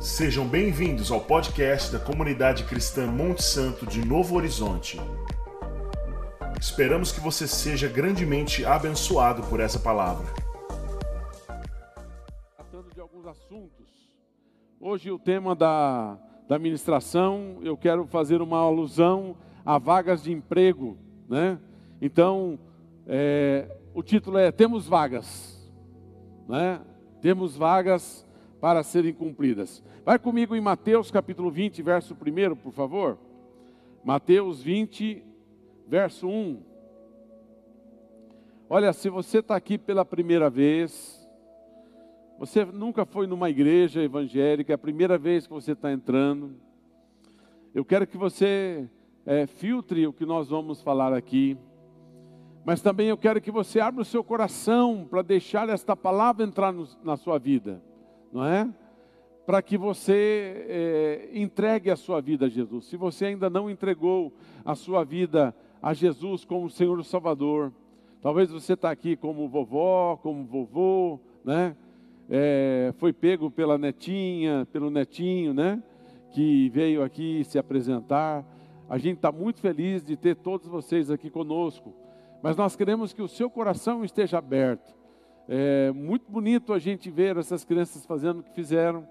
Sejam bem-vindos ao podcast da comunidade cristã Monte Santo de Novo Horizonte. Esperamos que você seja grandemente abençoado por essa palavra. Tratando de alguns assuntos. Hoje o tema da, da ministração, eu quero fazer uma alusão a vagas de emprego, né? Então, é, o título é Temos Vagas, né? Temos vagas para serem cumpridas. Vai comigo em Mateus capítulo 20, verso 1, por favor. Mateus 20, verso 1. Olha, se você está aqui pela primeira vez, você nunca foi numa igreja evangélica, é a primeira vez que você está entrando, eu quero que você é, filtre o que nós vamos falar aqui, mas também eu quero que você abra o seu coração para deixar esta palavra entrar no, na sua vida não é? Para que você é, entregue a sua vida a Jesus. Se você ainda não entregou a sua vida a Jesus como Senhor Salvador, talvez você está aqui como vovó, como vovô, né? É, foi pego pela netinha, pelo netinho, né? Que veio aqui se apresentar. A gente está muito feliz de ter todos vocês aqui conosco. Mas nós queremos que o seu coração esteja aberto é muito bonito a gente ver essas crianças fazendo o que fizeram,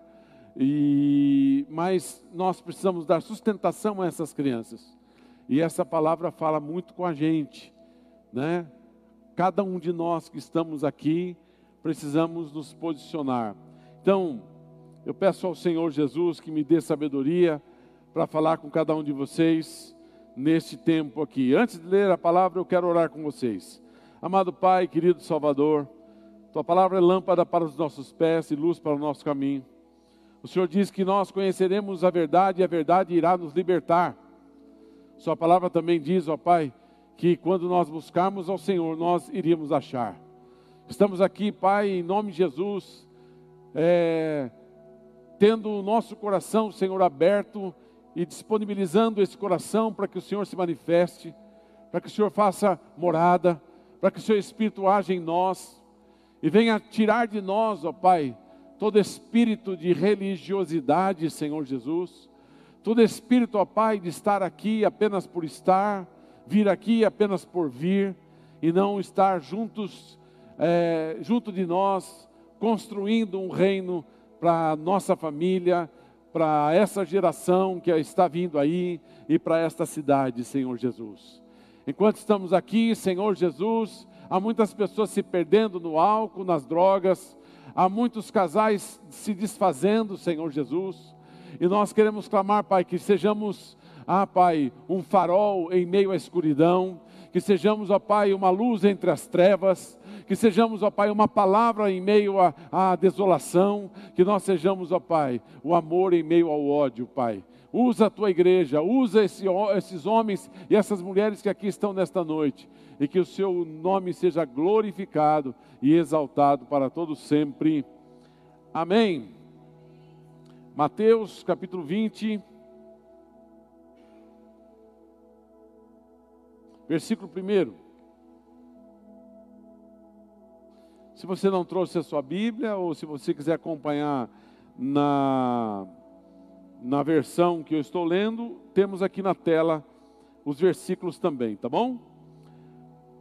e, mas nós precisamos dar sustentação a essas crianças. E essa palavra fala muito com a gente, né? Cada um de nós que estamos aqui precisamos nos posicionar. Então, eu peço ao Senhor Jesus que me dê sabedoria para falar com cada um de vocês neste tempo aqui. Antes de ler a palavra, eu quero orar com vocês. Amado Pai, querido Salvador, tua palavra é lâmpada para os nossos pés e luz para o nosso caminho. O Senhor diz que nós conheceremos a verdade e a verdade irá nos libertar. Sua palavra também diz, ó Pai, que quando nós buscarmos ao Senhor, nós iríamos achar. Estamos aqui, Pai, em nome de Jesus, é, tendo o nosso coração, Senhor, aberto e disponibilizando esse coração para que o Senhor se manifeste, para que o Senhor faça morada, para que o Seu Espírito age em nós e venha tirar de nós, ó Pai, todo espírito de religiosidade, Senhor Jesus, todo espírito, ó Pai, de estar aqui apenas por estar, vir aqui apenas por vir, e não estar juntos, é, junto de nós, construindo um reino para a nossa família, para essa geração que está vindo aí e para esta cidade, Senhor Jesus. Enquanto estamos aqui, Senhor Jesus, há muitas pessoas se perdendo no álcool, nas drogas, há muitos casais se desfazendo, Senhor Jesus. E nós queremos clamar, Pai, que sejamos, ah, Pai, um farol em meio à escuridão, que sejamos, ó Pai, uma luz entre as trevas, que sejamos, ó Pai, uma palavra em meio à, à desolação, que nós sejamos, ó Pai, o amor em meio ao ódio, Pai. Usa a tua igreja, usa esse, esses homens e essas mulheres que aqui estão nesta noite, e que o seu nome seja glorificado e exaltado para todos sempre. Amém. Mateus capítulo 20, versículo 1. Se você não trouxe a sua Bíblia, ou se você quiser acompanhar na, na versão que eu estou lendo, temos aqui na tela os versículos também, tá bom?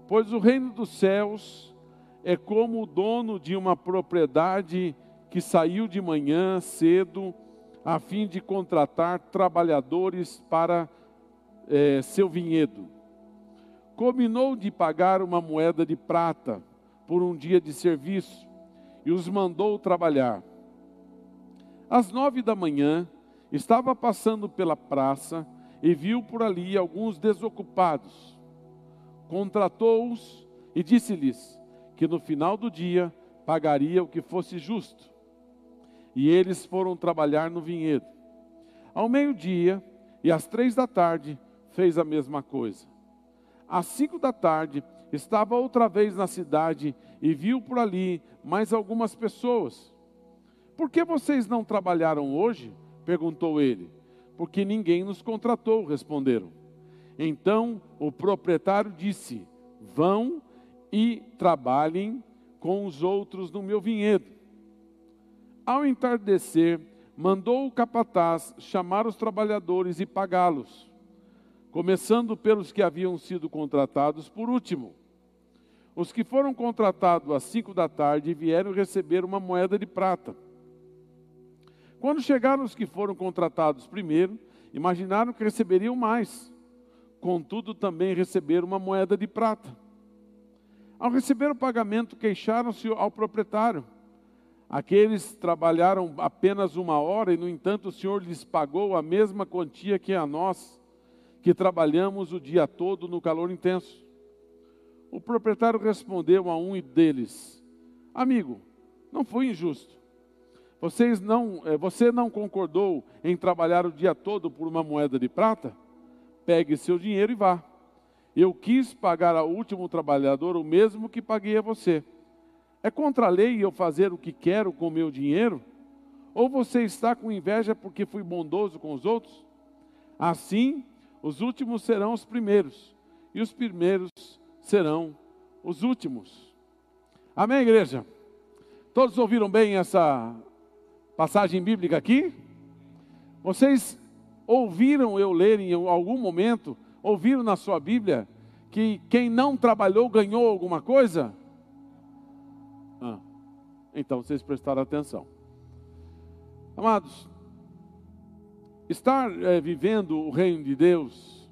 Pois o reino dos céus é como o dono de uma propriedade que saiu de manhã cedo a fim de contratar trabalhadores para é, seu vinhedo. Combinou de pagar uma moeda de prata por um dia de serviço e os mandou trabalhar. Às nove da manhã, estava passando pela praça e viu por ali alguns desocupados contratou-os e disse-lhes que no final do dia pagaria o que fosse justo. E eles foram trabalhar no vinhedo. Ao meio-dia e às três da tarde fez a mesma coisa. Às cinco da tarde estava outra vez na cidade e viu por ali mais algumas pessoas. Por que vocês não trabalharam hoje? perguntou ele. Porque ninguém nos contratou, responderam. Então o proprietário disse: Vão e trabalhem com os outros no meu vinhedo. Ao entardecer, mandou o capataz chamar os trabalhadores e pagá-los, começando pelos que haviam sido contratados por último. Os que foram contratados às cinco da tarde vieram receber uma moeda de prata. Quando chegaram os que foram contratados primeiro, imaginaram que receberiam mais. Contudo, também receberam uma moeda de prata. Ao receber o pagamento, queixaram-se ao proprietário. Aqueles trabalharam apenas uma hora e, no entanto, o Senhor lhes pagou a mesma quantia que a nós, que trabalhamos o dia todo no calor intenso. O proprietário respondeu a um deles: Amigo, não foi injusto. Vocês não, eh, você não concordou em trabalhar o dia todo por uma moeda de prata? Pegue seu dinheiro e vá. Eu quis pagar ao último trabalhador o mesmo que paguei a você. É contra a lei eu fazer o que quero com o meu dinheiro? Ou você está com inveja porque fui bondoso com os outros? Assim, os últimos serão os primeiros, e os primeiros serão os últimos. Amém, igreja? Todos ouviram bem essa passagem bíblica aqui? Vocês ouviram eu ler em algum momento, ouviram na sua Bíblia, que quem não trabalhou ganhou alguma coisa? Ah, então vocês prestaram atenção. Amados, estar é, vivendo o reino de Deus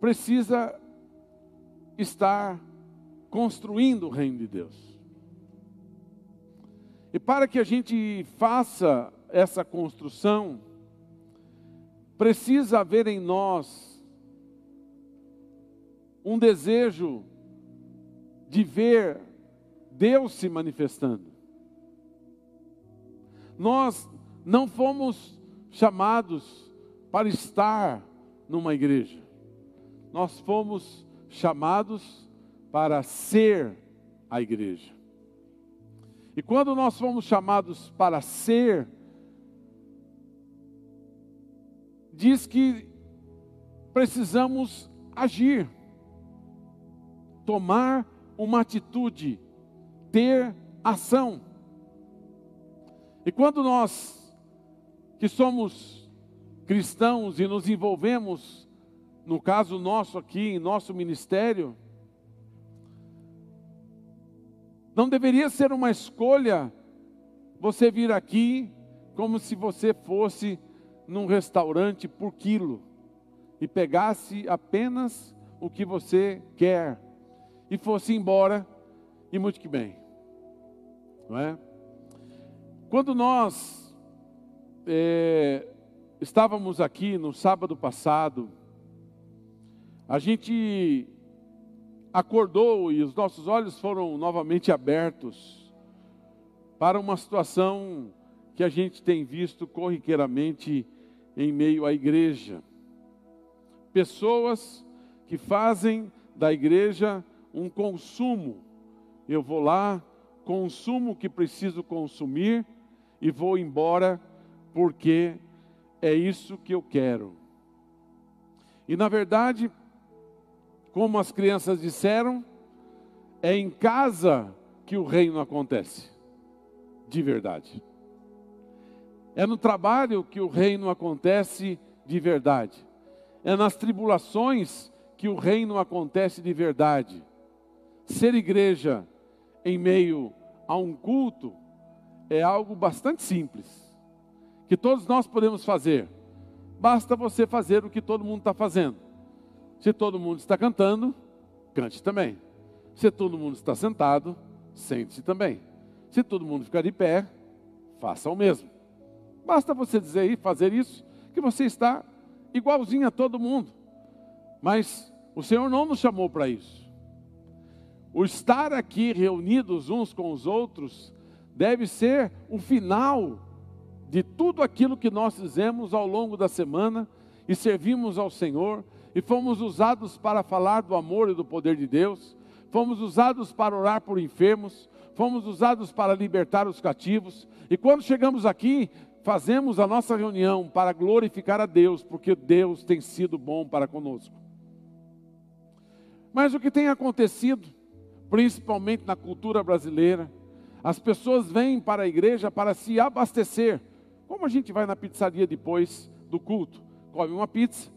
precisa estar construindo o reino de Deus. E para que a gente faça essa construção, precisa haver em nós um desejo de ver Deus se manifestando. Nós não fomos chamados para estar numa igreja nós fomos chamados para ser a igreja. E quando nós fomos chamados para ser, diz que precisamos agir, tomar uma atitude, ter ação. E quando nós, que somos cristãos e nos envolvemos no caso nosso aqui, em nosso ministério, não deveria ser uma escolha você vir aqui como se você fosse num restaurante por quilo e pegasse apenas o que você quer e fosse embora e muito que bem, não é? Quando nós é, estávamos aqui no sábado passado, a gente acordou e os nossos olhos foram novamente abertos para uma situação que a gente tem visto corriqueiramente em meio à igreja. Pessoas que fazem da igreja um consumo. Eu vou lá, consumo o que preciso consumir e vou embora porque é isso que eu quero. E na verdade, como as crianças disseram, é em casa que o reino acontece, de verdade. É no trabalho que o reino acontece de verdade. É nas tribulações que o reino acontece de verdade. Ser igreja em meio a um culto é algo bastante simples, que todos nós podemos fazer. Basta você fazer o que todo mundo está fazendo. Se todo mundo está cantando, cante também. Se todo mundo está sentado, sente-se também. Se todo mundo ficar de pé, faça o mesmo. Basta você dizer e fazer isso, que você está igualzinho a todo mundo. Mas o Senhor não nos chamou para isso. O estar aqui reunidos uns com os outros deve ser o final de tudo aquilo que nós fizemos ao longo da semana e servimos ao Senhor e fomos usados para falar do amor e do poder de Deus, fomos usados para orar por enfermos, fomos usados para libertar os cativos, e quando chegamos aqui, fazemos a nossa reunião para glorificar a Deus, porque Deus tem sido bom para conosco. Mas o que tem acontecido, principalmente na cultura brasileira, As pessoas vêm para a igreja para se abastecer. Como a gente vai na pizzaria depois do culto? Come uma pizza,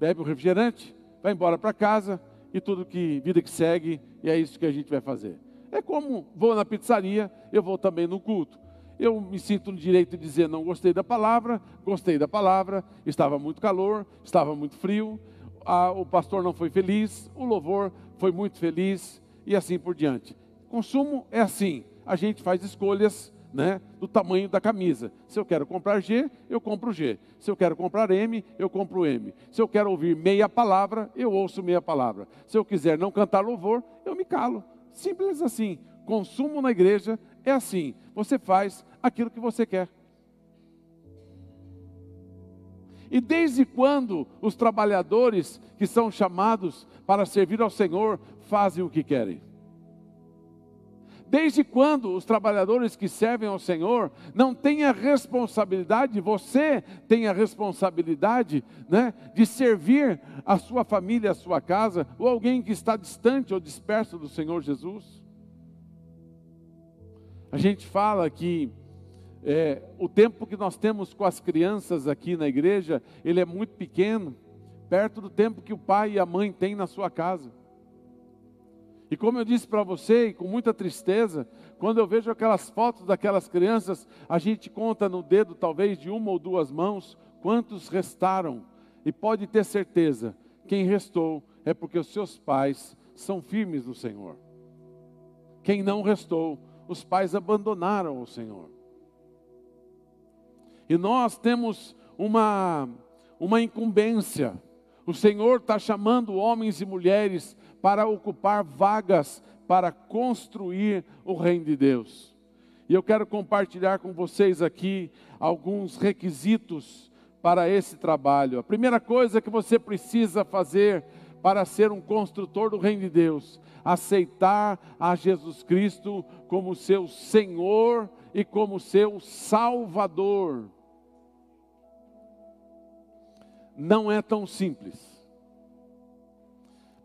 bebe um refrigerante, vai embora para casa e tudo que vida que segue, e é isso que a gente vai fazer. É como vou na pizzaria, eu vou também no culto. Eu me sinto no direito de dizer não gostei da palavra, gostei da palavra, estava muito calor, estava muito frio, a, o pastor não foi feliz, o louvor foi muito feliz e assim por diante. Consumo é assim, a gente faz escolhas né, do tamanho da camisa. Se eu quero comprar G, eu compro G. Se eu quero comprar M, eu compro M. Se eu quero ouvir meia palavra, eu ouço meia palavra. Se eu quiser não cantar louvor, eu me calo. Simples assim. Consumo na igreja é assim. Você faz aquilo que você quer. E desde quando os trabalhadores que são chamados para servir ao Senhor fazem o que querem? Desde quando os trabalhadores que servem ao Senhor não têm a responsabilidade, você tem a responsabilidade né, de servir a sua família, a sua casa, ou alguém que está distante ou disperso do Senhor Jesus? A gente fala que é, o tempo que nós temos com as crianças aqui na igreja, ele é muito pequeno, perto do tempo que o pai e a mãe têm na sua casa. E como eu disse para você, e com muita tristeza, quando eu vejo aquelas fotos daquelas crianças, a gente conta no dedo, talvez de uma ou duas mãos, quantos restaram. E pode ter certeza, quem restou é porque os seus pais são firmes no Senhor. Quem não restou, os pais abandonaram o Senhor. E nós temos uma, uma incumbência. O Senhor está chamando homens e mulheres para ocupar vagas para construir o reino de Deus. E eu quero compartilhar com vocês aqui alguns requisitos para esse trabalho. A primeira coisa que você precisa fazer para ser um construtor do reino de Deus, aceitar a Jesus Cristo como seu Senhor e como seu Salvador. Não é tão simples.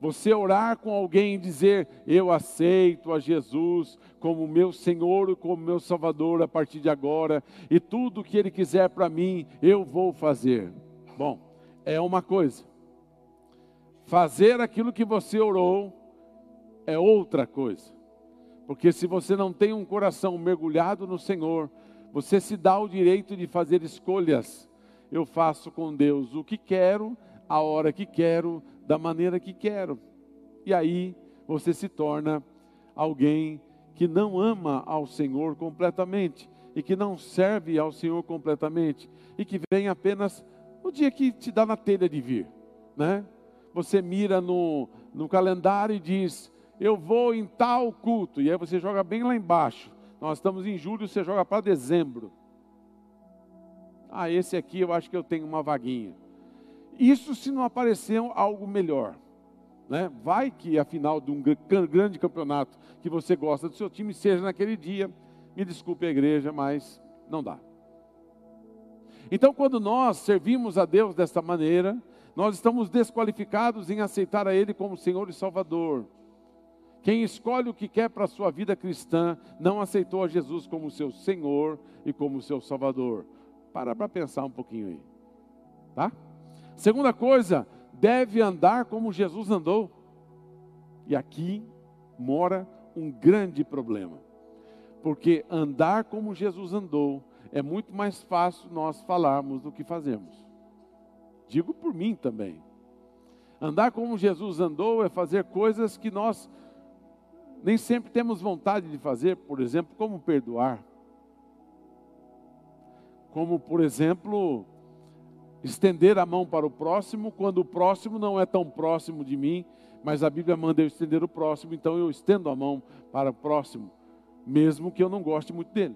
Você orar com alguém e dizer: Eu aceito a Jesus como meu Senhor e como meu Salvador a partir de agora, e tudo que Ele quiser para mim, eu vou fazer. Bom, é uma coisa. Fazer aquilo que você orou é outra coisa. Porque se você não tem um coração mergulhado no Senhor, você se dá o direito de fazer escolhas. Eu faço com Deus o que quero, a hora que quero, da maneira que quero. E aí você se torna alguém que não ama ao Senhor completamente e que não serve ao Senhor completamente e que vem apenas no dia que te dá na telha de vir, né? Você mira no, no calendário e diz: Eu vou em tal culto, e aí você joga bem lá embaixo. Nós estamos em julho, você joga para dezembro. Ah, esse aqui eu acho que eu tenho uma vaguinha. Isso se não aparecer algo melhor. Né? Vai que a final de um grande campeonato que você gosta do seu time seja naquele dia. Me desculpe a igreja, mas não dá. Então, quando nós servimos a Deus desta maneira, nós estamos desqualificados em aceitar a Ele como Senhor e Salvador. Quem escolhe o que quer para a sua vida cristã não aceitou a Jesus como seu Senhor e como seu Salvador. Para para pensar um pouquinho aí, tá? Segunda coisa, deve andar como Jesus andou. E aqui mora um grande problema. Porque andar como Jesus andou é muito mais fácil nós falarmos do que fazemos. Digo por mim também. Andar como Jesus andou é fazer coisas que nós nem sempre temos vontade de fazer, por exemplo, como perdoar. Como, por exemplo, estender a mão para o próximo quando o próximo não é tão próximo de mim, mas a Bíblia manda eu estender o próximo, então eu estendo a mão para o próximo, mesmo que eu não goste muito dele.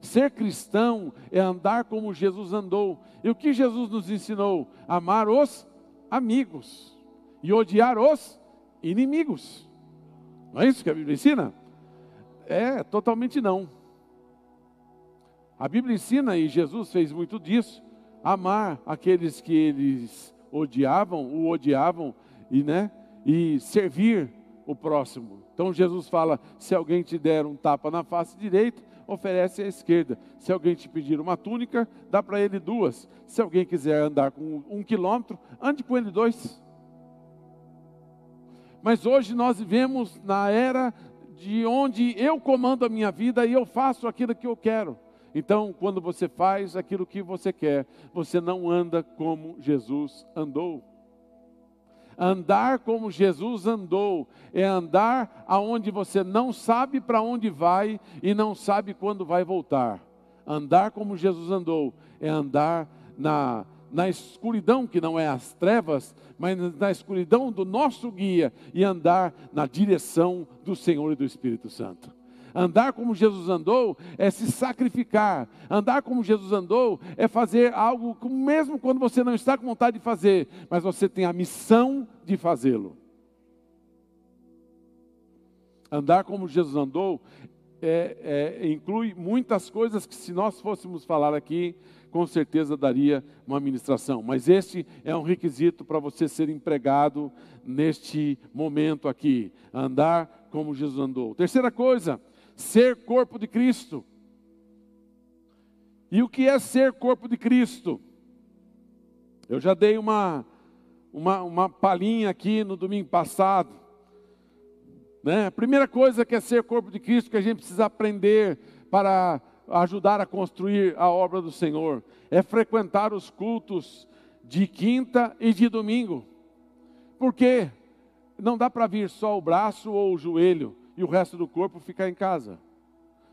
Ser cristão é andar como Jesus andou. E o que Jesus nos ensinou? Amar os amigos e odiar os inimigos. Não é isso que a Bíblia ensina? É, totalmente não. A Bíblia ensina, e Jesus fez muito disso, amar aqueles que eles odiavam, o odiavam, e, né, e servir o próximo. Então Jesus fala: se alguém te der um tapa na face direita, oferece à esquerda. Se alguém te pedir uma túnica, dá para ele duas. Se alguém quiser andar com um quilômetro, ande com ele dois. Mas hoje nós vivemos na era de onde eu comando a minha vida e eu faço aquilo que eu quero. Então, quando você faz aquilo que você quer, você não anda como Jesus andou. Andar como Jesus andou é andar aonde você não sabe para onde vai e não sabe quando vai voltar. Andar como Jesus andou é andar na, na escuridão, que não é as trevas, mas na escuridão do nosso guia e andar na direção do Senhor e do Espírito Santo. Andar como Jesus andou é se sacrificar. Andar como Jesus andou é fazer algo, mesmo quando você não está com vontade de fazer, mas você tem a missão de fazê-lo. Andar como Jesus andou é, é, inclui muitas coisas que, se nós fôssemos falar aqui, com certeza daria uma ministração. Mas este é um requisito para você ser empregado neste momento aqui. Andar como Jesus andou. Terceira coisa, ser corpo de Cristo. E o que é ser corpo de Cristo? Eu já dei uma, uma, uma palhinha aqui no domingo passado. Né? A primeira coisa que é ser corpo de Cristo, que a gente precisa aprender para ajudar a construir a obra do Senhor, é frequentar os cultos de quinta e de domingo. Porque não dá para vir só o braço ou o joelho e o resto do corpo ficar em casa.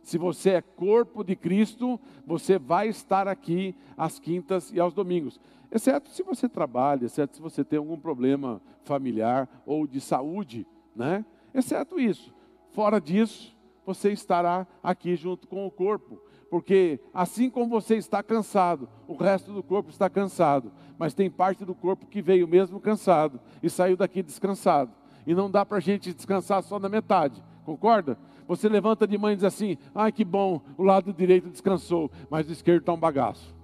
Se você é corpo de Cristo, você vai estar aqui às quintas e aos domingos. Exceto se você trabalha, exceto se você tem algum problema familiar ou de saúde, né? Exceto isso. Fora disso, você estará aqui junto com o corpo. Porque assim como você está cansado, o resto do corpo está cansado. Mas tem parte do corpo que veio mesmo cansado e saiu daqui descansado. E não dá para a gente descansar só na metade. Concorda? Você levanta de manhã e diz assim: ai que bom, o lado direito descansou, mas o esquerdo está um bagaço.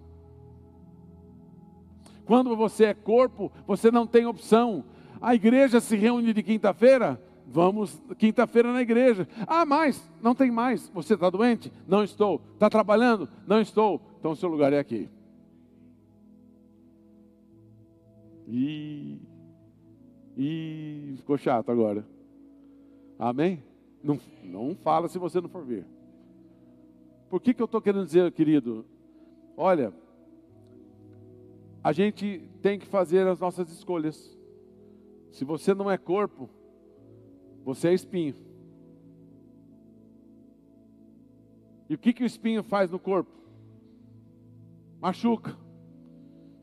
Quando você é corpo, você não tem opção. A igreja se reúne de quinta-feira, vamos quinta-feira na igreja. Ah, mais, não tem mais. Você está doente? Não estou. Está trabalhando? Não estou. Então seu lugar é aqui. E, e ficou chato agora. Amém? Não, não fala se você não for ver. Por que, que eu estou querendo dizer, querido? Olha, a gente tem que fazer as nossas escolhas. Se você não é corpo, você é espinho. E o que, que o espinho faz no corpo? Machuca.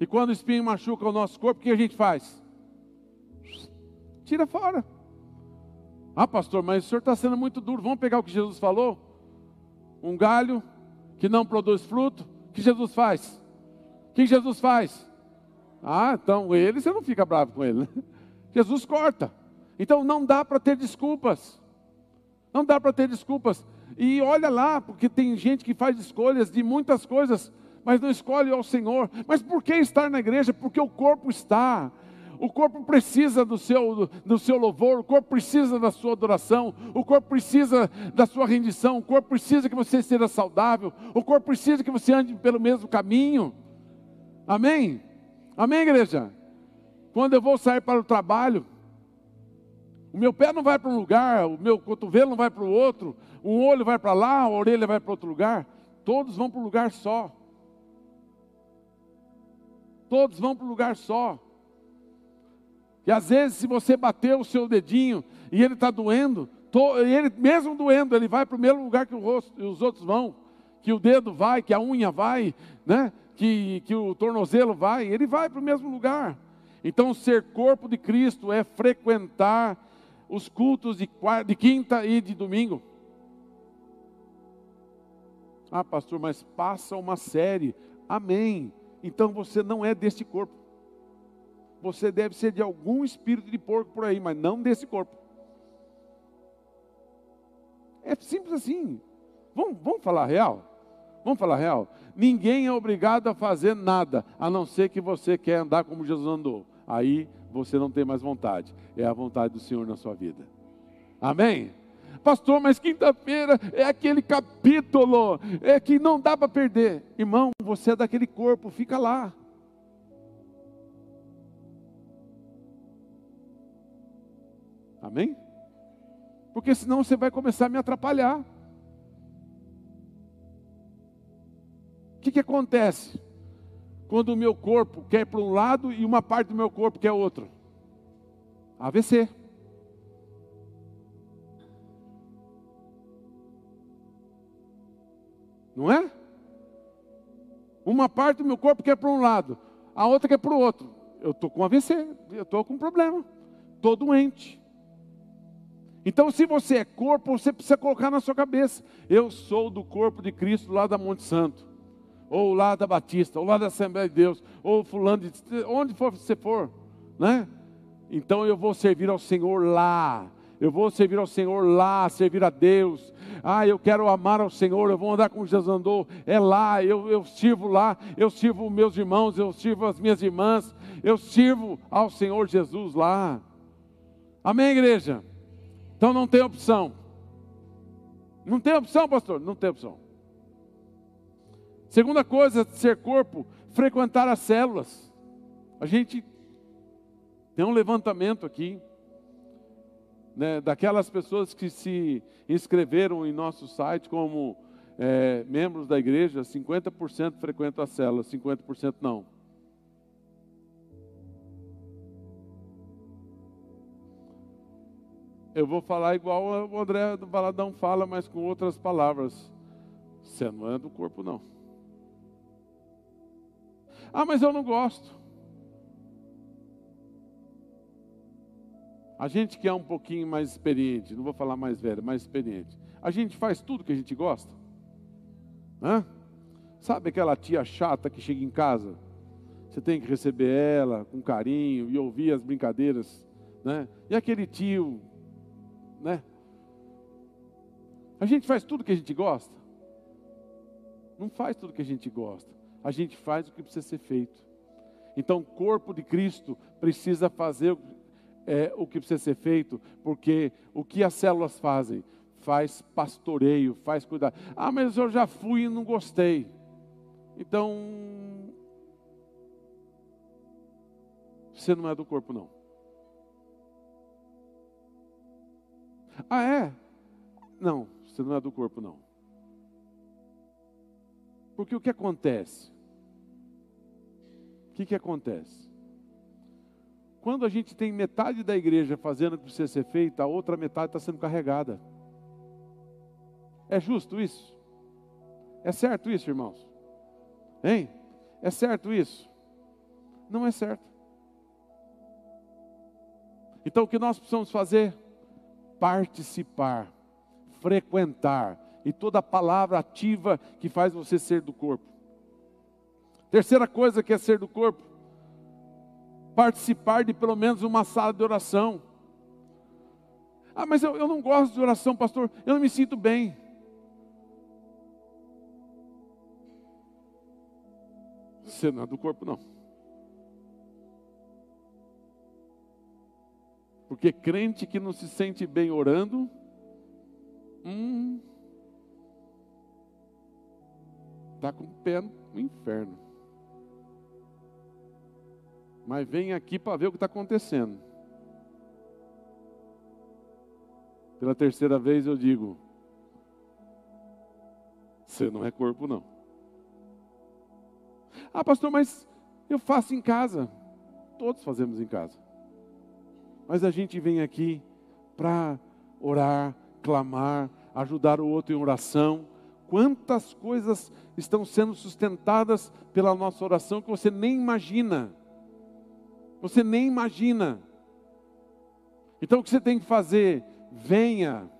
E quando o espinho machuca o nosso corpo, o que a gente faz? Tira fora. Ah, pastor, mas o senhor está sendo muito duro. Vamos pegar o que Jesus falou? Um galho que não produz fruto, o que Jesus faz? O que Jesus faz? Ah, então ele, você não fica bravo com ele, né? Jesus corta. Então não dá para ter desculpas. Não dá para ter desculpas. E olha lá, porque tem gente que faz escolhas de muitas coisas, mas não escolhe ao Senhor. Mas por que estar na igreja? Porque o corpo está. O corpo precisa do seu, do seu louvor, o corpo precisa da sua adoração, o corpo precisa da sua rendição, o corpo precisa que você seja saudável, o corpo precisa que você ande pelo mesmo caminho. Amém? Amém, igreja? Quando eu vou sair para o trabalho, o meu pé não vai para um lugar, o meu cotovelo não vai para o outro, um olho vai para lá, a orelha vai para outro lugar, todos vão para um lugar só. Todos vão para um lugar só. E às vezes, se você bater o seu dedinho e ele está doendo, ele mesmo doendo, ele vai para o mesmo lugar que o rosto, os outros vão, que o dedo vai, que a unha vai, né? que, que o tornozelo vai, ele vai para o mesmo lugar. Então, ser corpo de Cristo é frequentar os cultos de, de quinta e de domingo. Ah, pastor, mas passa uma série. Amém. Então você não é deste corpo você deve ser de algum espírito de porco por aí, mas não desse corpo. É simples assim. Vamos, vamos falar real? Vamos falar real? Ninguém é obrigado a fazer nada, a não ser que você quer andar como Jesus andou. Aí você não tem mais vontade. É a vontade do Senhor na sua vida. Amém? Pastor, mas quinta-feira é aquele capítulo é que não dá para perder. Irmão, você é daquele corpo, fica lá. Amém? Porque senão você vai começar a me atrapalhar. O que, que acontece? Quando o meu corpo quer para um lado e uma parte do meu corpo quer outro. AVC. Não é? Uma parte do meu corpo quer para um lado, a outra quer para o outro. Eu estou com AVC, eu estou com problema, estou doente. Então, se você é corpo, você precisa colocar na sua cabeça: eu sou do corpo de Cristo lá da Monte Santo, ou lá da Batista, ou lá da Assembleia de Deus, ou fulano de onde for você for, né? Então eu vou servir ao Senhor lá. Eu vou servir ao Senhor lá, servir a Deus. Ah, eu quero amar ao Senhor, eu vou andar como Jesus andou. É lá, eu, eu sirvo lá, eu sirvo meus irmãos, eu sirvo as minhas irmãs, eu sirvo ao Senhor Jesus lá. Amém, igreja? Então não tem opção. Não tem opção, pastor? Não tem opção. Segunda coisa, ser corpo, frequentar as células. A gente tem um levantamento aqui né, daquelas pessoas que se inscreveram em nosso site como é, membros da igreja, 50% frequentam a célula, 50% não. Eu vou falar igual o André do Baladão fala, mas com outras palavras. Você não é do corpo, não. Ah, mas eu não gosto. A gente que é um pouquinho mais experiente, não vou falar mais velho, mais experiente, a gente faz tudo que a gente gosta. Hã? Sabe aquela tia chata que chega em casa? Você tem que receber ela com carinho e ouvir as brincadeiras, né? E aquele tio, né? A gente faz tudo que a gente gosta? Não faz tudo que a gente gosta. A gente faz o que precisa ser feito. Então, o corpo de Cristo precisa fazer é, o que precisa ser feito, porque o que as células fazem? Faz pastoreio, faz cuidar. Ah, mas eu já fui e não gostei. Então, você não é do corpo, não. Ah, é? Não, você não é do corpo, não. Porque o que acontece? O que, que acontece? Quando a gente tem metade da igreja fazendo o que precisa ser feito, a outra metade está sendo carregada. É justo isso? É certo isso, irmãos? Hein? É certo isso? Não é certo. Então o que nós precisamos fazer? Participar, frequentar, e toda palavra ativa que faz você ser do corpo. Terceira coisa que é ser do corpo, participar de pelo menos uma sala de oração. Ah, mas eu, eu não gosto de oração, pastor, eu não me sinto bem. Você não é do corpo, não. Porque crente que não se sente bem orando, hum, está com o pé no inferno mas vem aqui para ver o que está acontecendo. Pela terceira vez eu digo: você não é corpo, não. Ah, pastor, mas eu faço em casa. Todos fazemos em casa. Mas a gente vem aqui para orar, clamar, ajudar o outro em oração. Quantas coisas estão sendo sustentadas pela nossa oração que você nem imagina. Você nem imagina. Então o que você tem que fazer? Venha,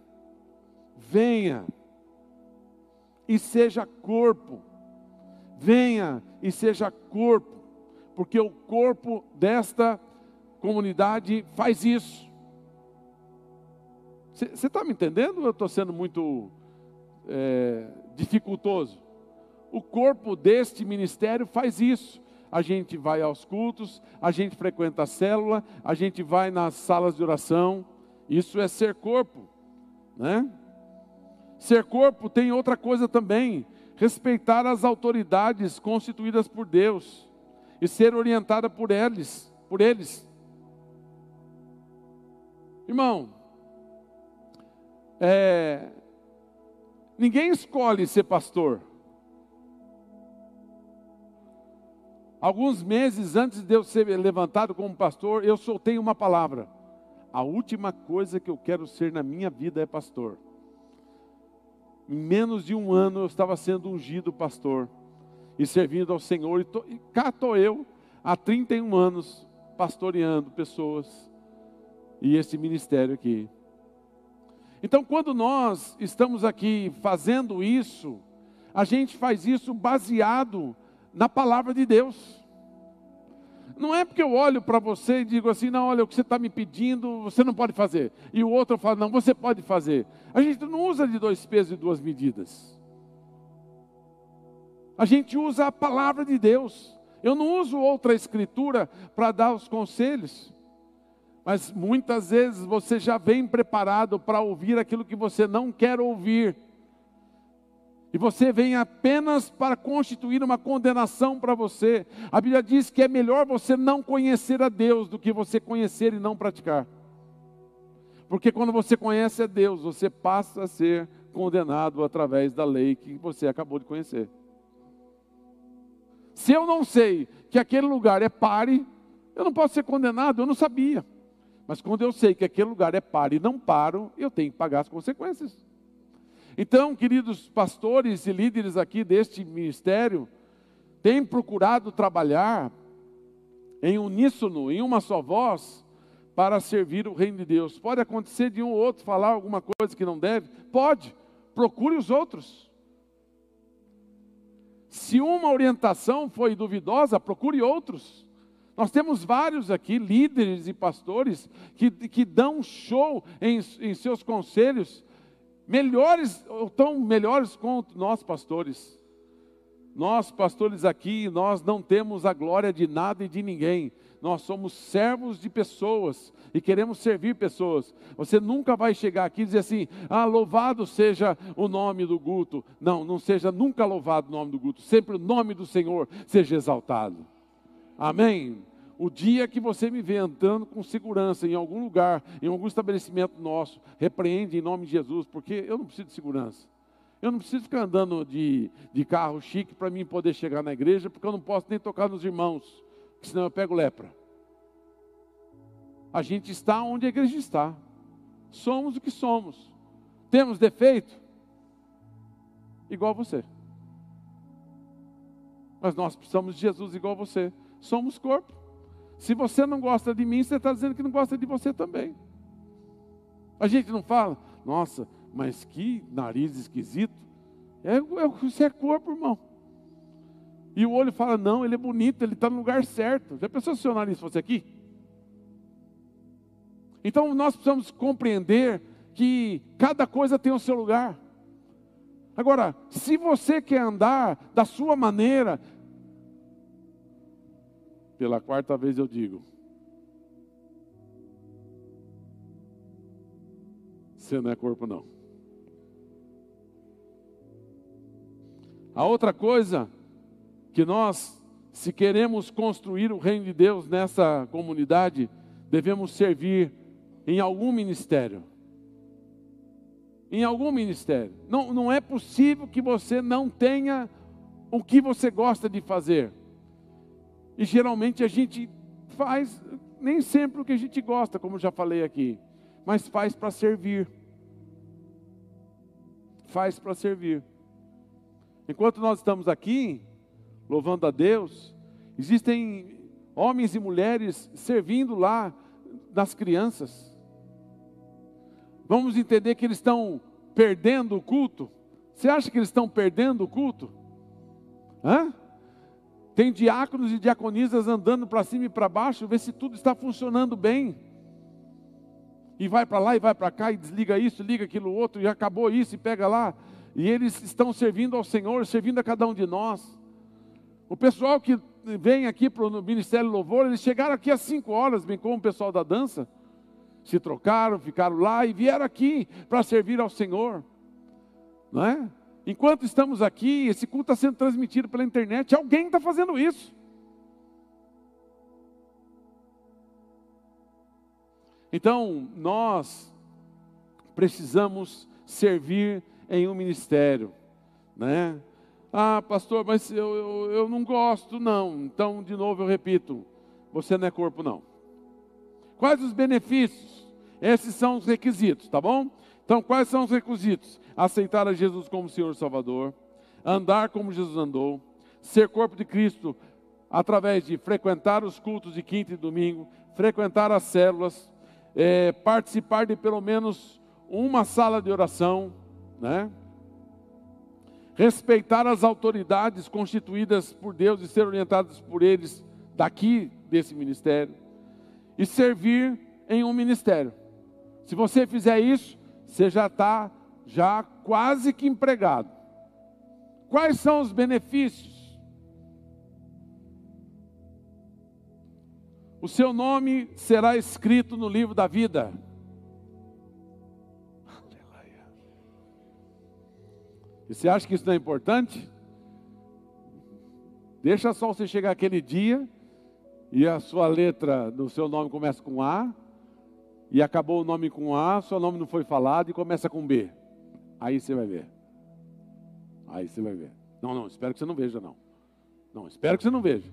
venha e seja corpo. Venha e seja corpo, porque o corpo desta comunidade faz isso. Você está me entendendo ou eu estou sendo muito é, dificultoso? O corpo deste ministério faz isso a gente vai aos cultos, a gente frequenta a célula, a gente vai nas salas de oração Isso é ser corpo, né? Ser corpo tem outra coisa também, respeitar as autoridades constituídas por Deus e ser orientada por eles, por eles. Irmão, é, ninguém escolhe ser pastor. Alguns meses antes de eu ser levantado como pastor, eu soltei uma palavra. A última coisa que eu quero ser na minha vida é pastor. Em menos de um ano eu estava sendo ungido pastor e servindo ao Senhor. E, tô, e cá estou eu, há 31 anos, pastoreando pessoas e esse ministério aqui. Então, quando nós estamos aqui fazendo isso, a gente faz isso baseado na palavra de Deus. Não é porque eu olho para você e digo assim, não, olha, o que você está me pedindo, você não pode fazer. E o outro fala, não, você pode fazer. A gente não usa de dois pesos e duas medidas. A gente usa a palavra de Deus. Eu não uso outra escritura para dar os conselhos. Mas muitas vezes você já vem preparado para ouvir aquilo que você não quer ouvir. E você vem apenas para constituir uma condenação para você. A Bíblia diz que é melhor você não conhecer a Deus do que você conhecer e não praticar. Porque quando você conhece a Deus, você passa a ser condenado através da lei que você acabou de conhecer. Se eu não sei que aquele lugar é pare, eu não posso ser condenado, eu não sabia. Mas quando eu sei que aquele lugar é pare e não paro, eu tenho que pagar as consequências. Então, queridos pastores e líderes aqui deste ministério, têm procurado trabalhar em uníssono, em uma só voz, para servir o reino de Deus. Pode acontecer de um ou outro falar alguma coisa que não deve? Pode. Procure os outros. Se uma orientação foi duvidosa, procure outros. Nós temos vários aqui, líderes e pastores, que, que dão show em, em seus conselhos, melhores, ou tão melhores quanto nós pastores. Nós pastores aqui, nós não temos a glória de nada e de ninguém. Nós somos servos de pessoas e queremos servir pessoas. Você nunca vai chegar aqui e dizer assim: "Ah, louvado seja o nome do Guto". Não, não seja nunca louvado o nome do Guto. Sempre o nome do Senhor seja exaltado. Amém o dia que você me vê andando com segurança em algum lugar, em algum estabelecimento nosso, repreende em nome de Jesus, porque eu não preciso de segurança. Eu não preciso ficar andando de, de carro chique para mim poder chegar na igreja, porque eu não posso nem tocar nos irmãos, senão eu pego lepra. A gente está onde a igreja está. Somos o que somos. Temos defeito? Igual você. Mas nós precisamos de Jesus igual você. Somos corpo. Se você não gosta de mim, você está dizendo que não gosta de você também. A gente não fala, nossa, mas que nariz esquisito. É, é, você é corpo, irmão. E o olho fala, não, ele é bonito, ele está no lugar certo. Já pensou se o seu nariz fosse aqui? Então nós precisamos compreender que cada coisa tem o seu lugar. Agora, se você quer andar da sua maneira, pela quarta vez eu digo: você não é corpo, não. A outra coisa que nós, se queremos construir o reino de Deus nessa comunidade, devemos servir em algum ministério. Em algum ministério. Não, não é possível que você não tenha o que você gosta de fazer. E geralmente a gente faz nem sempre o que a gente gosta, como já falei aqui, mas faz para servir. Faz para servir. Enquanto nós estamos aqui, louvando a Deus, existem homens e mulheres servindo lá das crianças. Vamos entender que eles estão perdendo o culto? Você acha que eles estão perdendo o culto? Hã? Tem diáconos e diaconisas andando para cima e para baixo, ver se tudo está funcionando bem. E vai para lá e vai para cá e desliga isso, liga aquilo outro, e acabou isso e pega lá. E eles estão servindo ao Senhor, servindo a cada um de nós. O pessoal que vem aqui para o Ministério Louvor, eles chegaram aqui às 5 horas, bem como o pessoal da dança. se trocaram, ficaram lá e vieram aqui para servir ao Senhor. Não é? Enquanto estamos aqui, esse culto está sendo transmitido pela internet, alguém está fazendo isso. Então, nós precisamos servir em um ministério, né? Ah, pastor, mas eu, eu, eu não gosto, não. Então, de novo, eu repito: você não é corpo, não. Quais os benefícios? Esses são os requisitos, tá bom? Então, quais são os requisitos? Aceitar a Jesus como Senhor Salvador, andar como Jesus andou, ser corpo de Cristo através de frequentar os cultos de quinta e domingo, frequentar as células, é, participar de pelo menos uma sala de oração, né? respeitar as autoridades constituídas por Deus e ser orientados por eles daqui desse ministério e servir em um ministério. Se você fizer isso, você já está já quase que empregado. Quais são os benefícios? O seu nome será escrito no livro da vida. E você acha que isso não é importante? Deixa só você chegar aquele dia e a sua letra do seu nome começa com A, e acabou o nome com A, seu nome não foi falado e começa com B. Aí você vai ver. Aí você vai ver. Não, não, espero que você não veja, não. Não, espero que você não veja.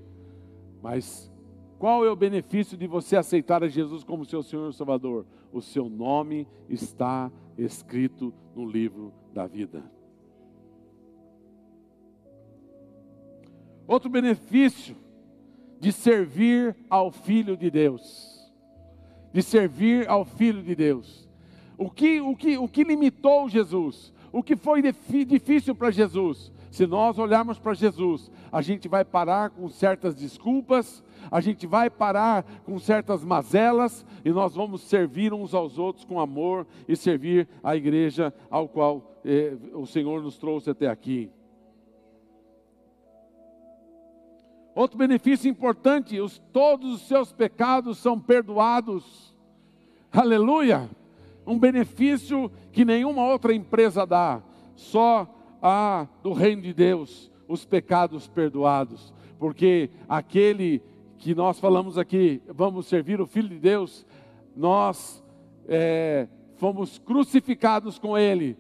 Mas qual é o benefício de você aceitar a Jesus como seu Senhor e Salvador? O seu nome está escrito no livro da vida. Outro benefício de servir ao Filho de Deus. De servir ao Filho de Deus. O que, o que, o que limitou Jesus? O que foi difícil para Jesus? Se nós olharmos para Jesus, a gente vai parar com certas desculpas, a gente vai parar com certas mazelas e nós vamos servir uns aos outros com amor e servir a igreja ao qual eh, o Senhor nos trouxe até aqui. Outro benefício importante: os, todos os seus pecados são perdoados. Aleluia! Um benefício que nenhuma outra empresa dá, só a do reino de Deus, os pecados perdoados. Porque aquele que nós falamos aqui, vamos servir o Filho de Deus, nós é, fomos crucificados com Ele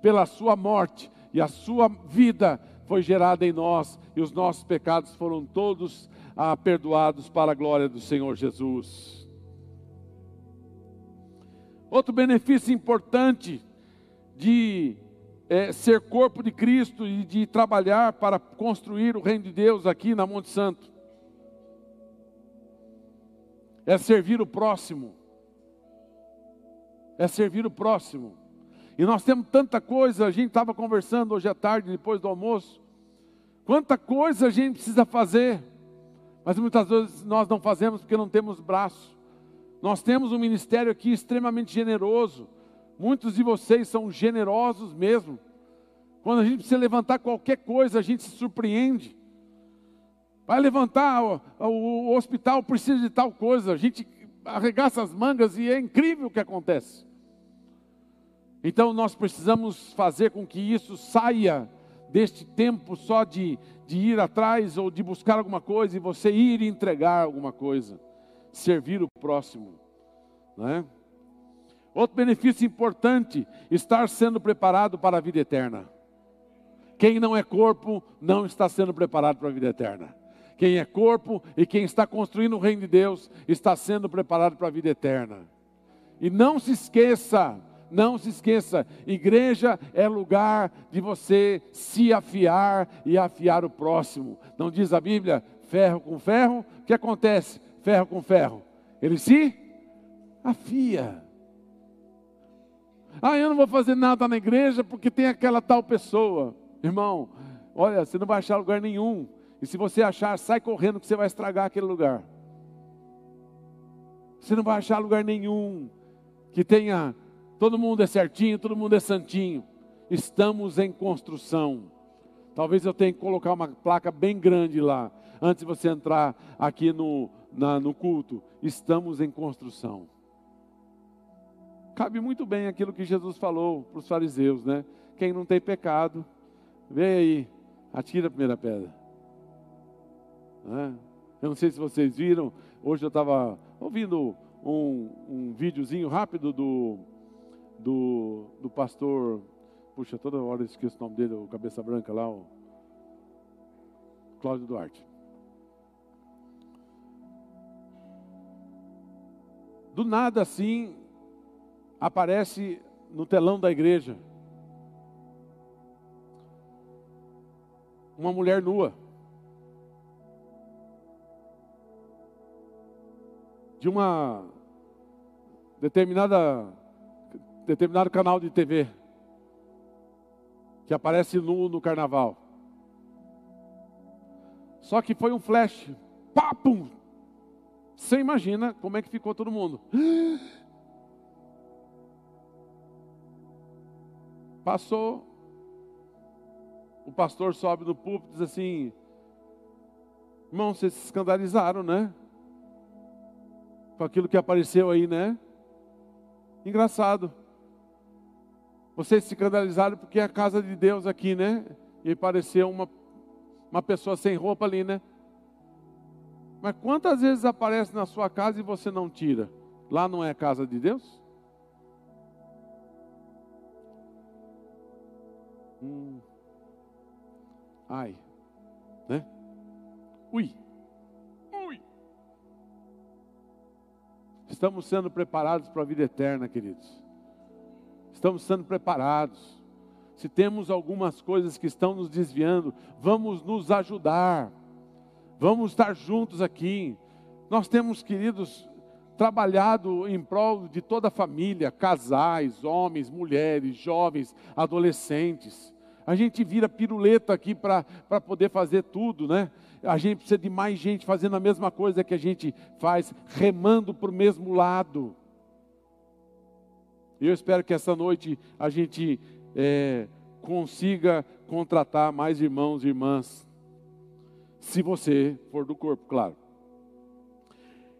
pela Sua morte e a Sua vida foi gerada em nós e os nossos pecados foram todos ah, perdoados para a glória do Senhor Jesus. Outro benefício importante de é, ser corpo de Cristo e de trabalhar para construir o reino de Deus aqui na Monte Santo é servir o próximo. É servir o próximo. E nós temos tanta coisa, a gente estava conversando hoje à tarde, depois do almoço. Quanta coisa a gente precisa fazer, mas muitas vezes nós não fazemos porque não temos braço. Nós temos um ministério aqui extremamente generoso. Muitos de vocês são generosos mesmo. Quando a gente precisa levantar qualquer coisa, a gente se surpreende. Vai levantar, o, o, hospital precisa de tal coisa, a gente arregaça as mangas e é incrível o que acontece. Então nós precisamos fazer com que isso saia deste tempo só de, de ir atrás ou de buscar alguma coisa e você ir entregar alguma coisa, servir o próximo, não é? Outro benefício importante, estar sendo preparado para a vida eterna. Quem não é corpo não está sendo preparado para a vida eterna. Quem é corpo e quem está construindo o reino de Deus está sendo preparado para a vida eterna. E não se esqueça, não se esqueça, igreja é lugar de você se afiar e afiar o próximo. Não diz a Bíblia, ferro com ferro? O que acontece? Ferro com ferro. Ele se afia. Ah, eu não vou fazer nada na igreja porque tem aquela tal pessoa. Irmão, olha, você não vai achar lugar nenhum. E se você achar, sai correndo que você vai estragar aquele lugar. Você não vai achar lugar nenhum que tenha todo mundo é certinho, todo mundo é santinho. Estamos em construção. Talvez eu tenha que colocar uma placa bem grande lá, antes de você entrar aqui no, na, no culto. Estamos em construção. cabe muito bem aquilo que Jesus falou para os fariseus, né? Quem não tem pecado, vem aí, atira a primeira pedra. Né? Eu não sei se vocês viram, hoje eu estava ouvindo um, um videozinho rápido do, do, do pastor, puxa, toda hora eu esqueço o nome dele, o cabeça branca lá, o Cláudio Duarte. Do nada assim, aparece no telão da igreja uma mulher nua. De uma determinada determinado canal de TV que aparece nu no carnaval. Só que foi um flash, pá, pum. Você imagina como é que ficou todo mundo. Passou, o pastor sobe no púlpito e diz assim: Irmão, vocês se escandalizaram, né? Com aquilo que apareceu aí, né? Engraçado. Vocês se escandalizaram porque é a casa de Deus aqui, né? E apareceu uma, uma pessoa sem roupa ali, né? Mas quantas vezes aparece na sua casa e você não tira? Lá não é a casa de Deus? Hum. Ai, né? Ui, ui. Estamos sendo preparados para a vida eterna, queridos. Estamos sendo preparados. Se temos algumas coisas que estão nos desviando, vamos nos ajudar. Vamos estar juntos aqui. Nós temos, queridos, trabalhado em prol de toda a família, casais, homens, mulheres, jovens, adolescentes. A gente vira piruleta aqui para poder fazer tudo, né? A gente precisa de mais gente fazendo a mesma coisa que a gente faz, remando para o mesmo lado. E eu espero que essa noite a gente é, consiga contratar mais irmãos e irmãs, se você for do corpo, claro.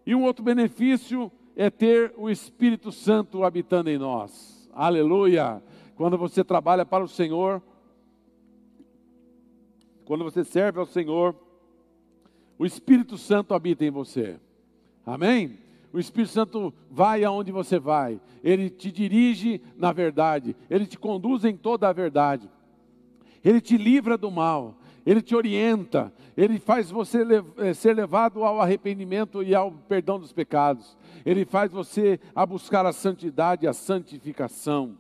E um outro benefício é ter o Espírito Santo habitando em nós. Aleluia! Quando você trabalha para o Senhor, quando você serve ao Senhor, o Espírito Santo habita em você. Amém? O Espírito Santo vai aonde você vai, ele te dirige na verdade, ele te conduz em toda a verdade, ele te livra do mal, ele te orienta, ele faz você eh, ser levado ao arrependimento e ao perdão dos pecados, ele faz você a buscar a santidade a santificação.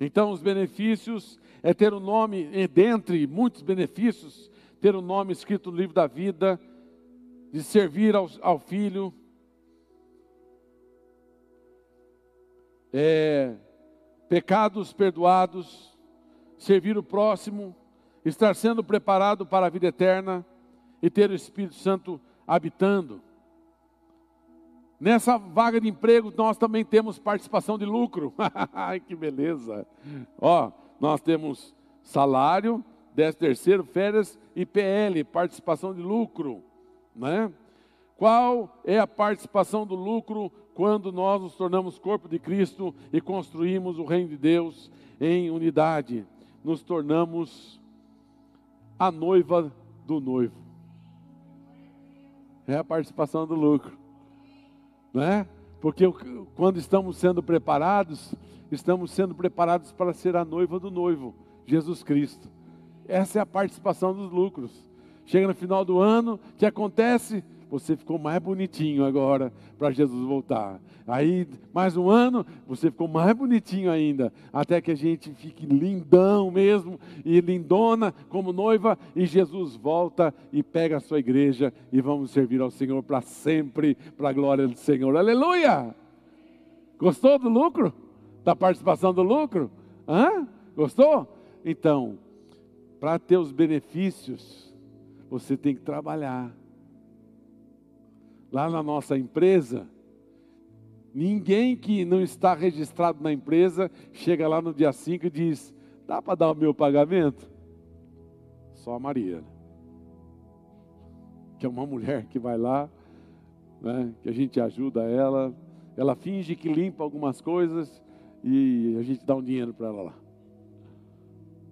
Então, os benefícios é ter o um nome, dentre muitos benefícios, ter o um nome escrito no livro da vida, de servir ao, ao filho, é, pecados perdoados, servir o próximo, estar sendo preparado para a vida eterna e ter o Espírito Santo habitando. Nessa vaga de emprego, nós também temos participação de lucro. Ai, que beleza! Ó, nós temos salário, décimo terceiro, férias e PL, participação de lucro, né? Qual é a participação do lucro quando nós nos tornamos corpo de Cristo e construímos o reino de Deus em unidade? Nos tornamos a noiva do noivo. É a participação do lucro, né? Porque quando estamos sendo preparados, estamos sendo preparados para ser a noiva do noivo, Jesus Cristo. Essa é a participação dos lucros. Chega no final do ano, o que acontece? Você ficou mais bonitinho agora para Jesus voltar. Aí, mais um ano, você ficou mais bonitinho ainda. Até que a gente fique lindão mesmo e lindona como noiva. E Jesus volta e pega a sua igreja e vamos servir ao Senhor para sempre, para a glória do Senhor. Aleluia! Gostou do lucro? da participação do lucro? Hã? Gostou? Então, para ter os benefícios, você tem que trabalhar. Lá na nossa empresa, ninguém que não está registrado na empresa chega lá no dia 5 e diz: dá para dar o meu pagamento? Só a Maria, que é uma mulher que vai lá, né, que a gente ajuda ela, ela finge que limpa algumas coisas e a gente dá um dinheiro para ela lá.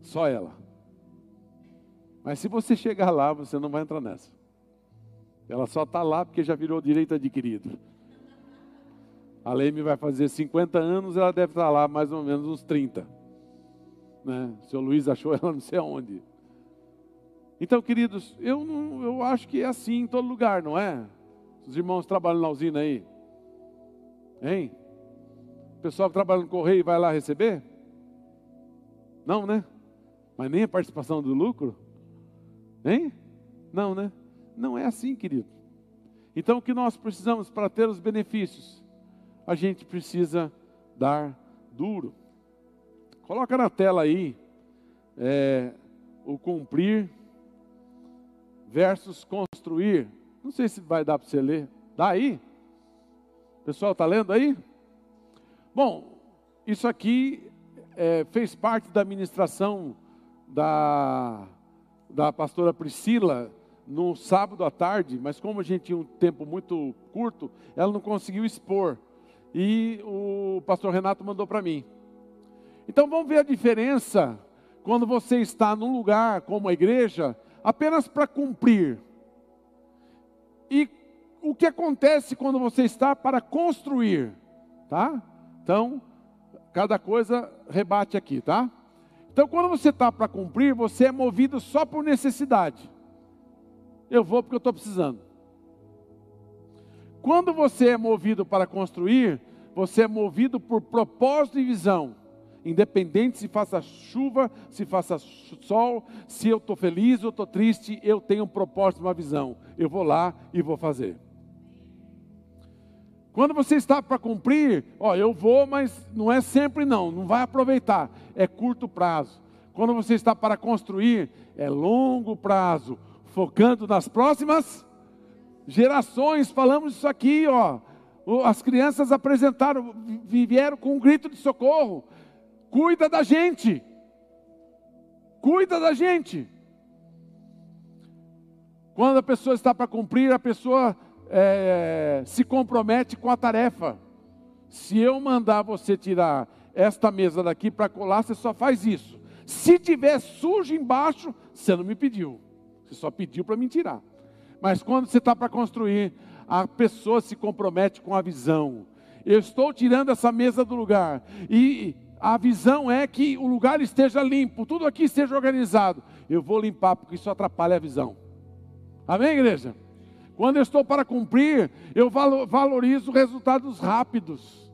Só ela. Mas se você chegar lá, você não vai entrar nessa. Ela só está lá porque já virou direito adquirido. A Leme vai fazer 50 anos, ela deve estar lá mais ou menos uns 30. Né? O seu Luiz achou ela não sei aonde. Então, queridos, eu, não, eu acho que é assim em todo lugar, não é? Os irmãos trabalham na usina aí. Hein? O pessoal que trabalha no correio vai lá receber? Não, né? Mas nem a participação do lucro? Hein? Não, né? Não é assim, querido. Então, o que nós precisamos para ter os benefícios? A gente precisa dar duro. Coloca na tela aí é, o cumprir versus construir. Não sei se vai dar para você ler. Dá aí? O pessoal está lendo aí? Bom, isso aqui é, fez parte da administração da, da pastora Priscila no sábado à tarde, mas como a gente tinha um tempo muito curto, ela não conseguiu expor. E o pastor Renato mandou para mim. Então vamos ver a diferença quando você está num lugar como a igreja apenas para cumprir. E o que acontece quando você está para construir, tá? Então, cada coisa rebate aqui, tá? Então, quando você está para cumprir, você é movido só por necessidade. Eu vou porque eu estou precisando. Quando você é movido para construir, você é movido por propósito e visão. Independente se faça chuva, se faça sol, se eu estou feliz ou estou triste, eu tenho um propósito, uma visão. Eu vou lá e vou fazer. Quando você está para cumprir, ó, eu vou, mas não é sempre não, não vai aproveitar, é curto prazo. Quando você está para construir, é longo prazo, focando nas próximas gerações. Falamos isso aqui, ó. As crianças apresentaram, vieram com um grito de socorro. Cuida da gente. Cuida da gente. Quando a pessoa está para cumprir, a pessoa é, se compromete com a tarefa. Se eu mandar você tirar esta mesa daqui para colar, você só faz isso. Se tiver sujo embaixo, você não me pediu. Você só pediu para me tirar. Mas quando você está para construir, a pessoa se compromete com a visão. Eu estou tirando essa mesa do lugar. E a visão é que o lugar esteja limpo, tudo aqui esteja organizado. Eu vou limpar porque isso atrapalha a visão. Amém, igreja? Quando eu estou para cumprir, eu valorizo resultados rápidos.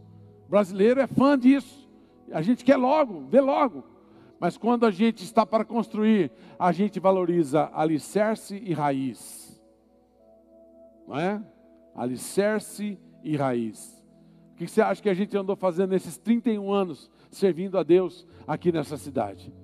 O brasileiro é fã disso. A gente quer logo, vê logo. Mas quando a gente está para construir, a gente valoriza alicerce e raiz. Não é? Alicerce e raiz. O que você acha que a gente andou fazendo nesses 31 anos servindo a Deus aqui nessa cidade?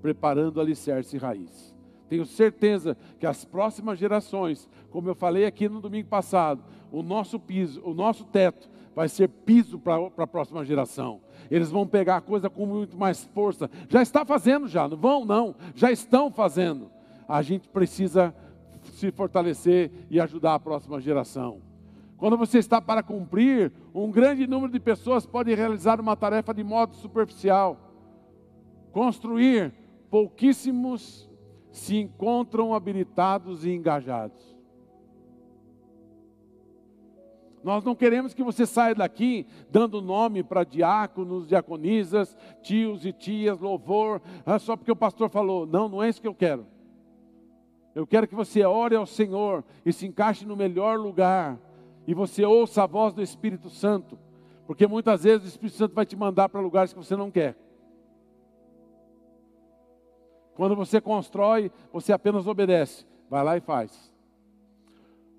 Preparando alicerce e raiz. Tenho certeza que as próximas gerações, como eu falei aqui no domingo passado, o nosso piso, o nosso teto vai ser piso para a próxima geração. Eles vão pegar a coisa com muito mais força. Já está fazendo já, não vão não, já estão fazendo. A gente precisa se fortalecer e ajudar a próxima geração. Quando você está para cumprir, um grande número de pessoas pode realizar uma tarefa de modo superficial. Construir, pouquíssimos se encontram habilitados e engajados. Nós não queremos que você saia daqui dando nome para diáconos, diaconisas, tios e tias, louvor, ah, só porque o pastor falou. Não, não é isso que eu quero. Eu quero que você ore ao Senhor e se encaixe no melhor lugar. E você ouça a voz do Espírito Santo. Porque muitas vezes o Espírito Santo vai te mandar para lugares que você não quer. Quando você constrói, você apenas obedece. Vai lá e faz.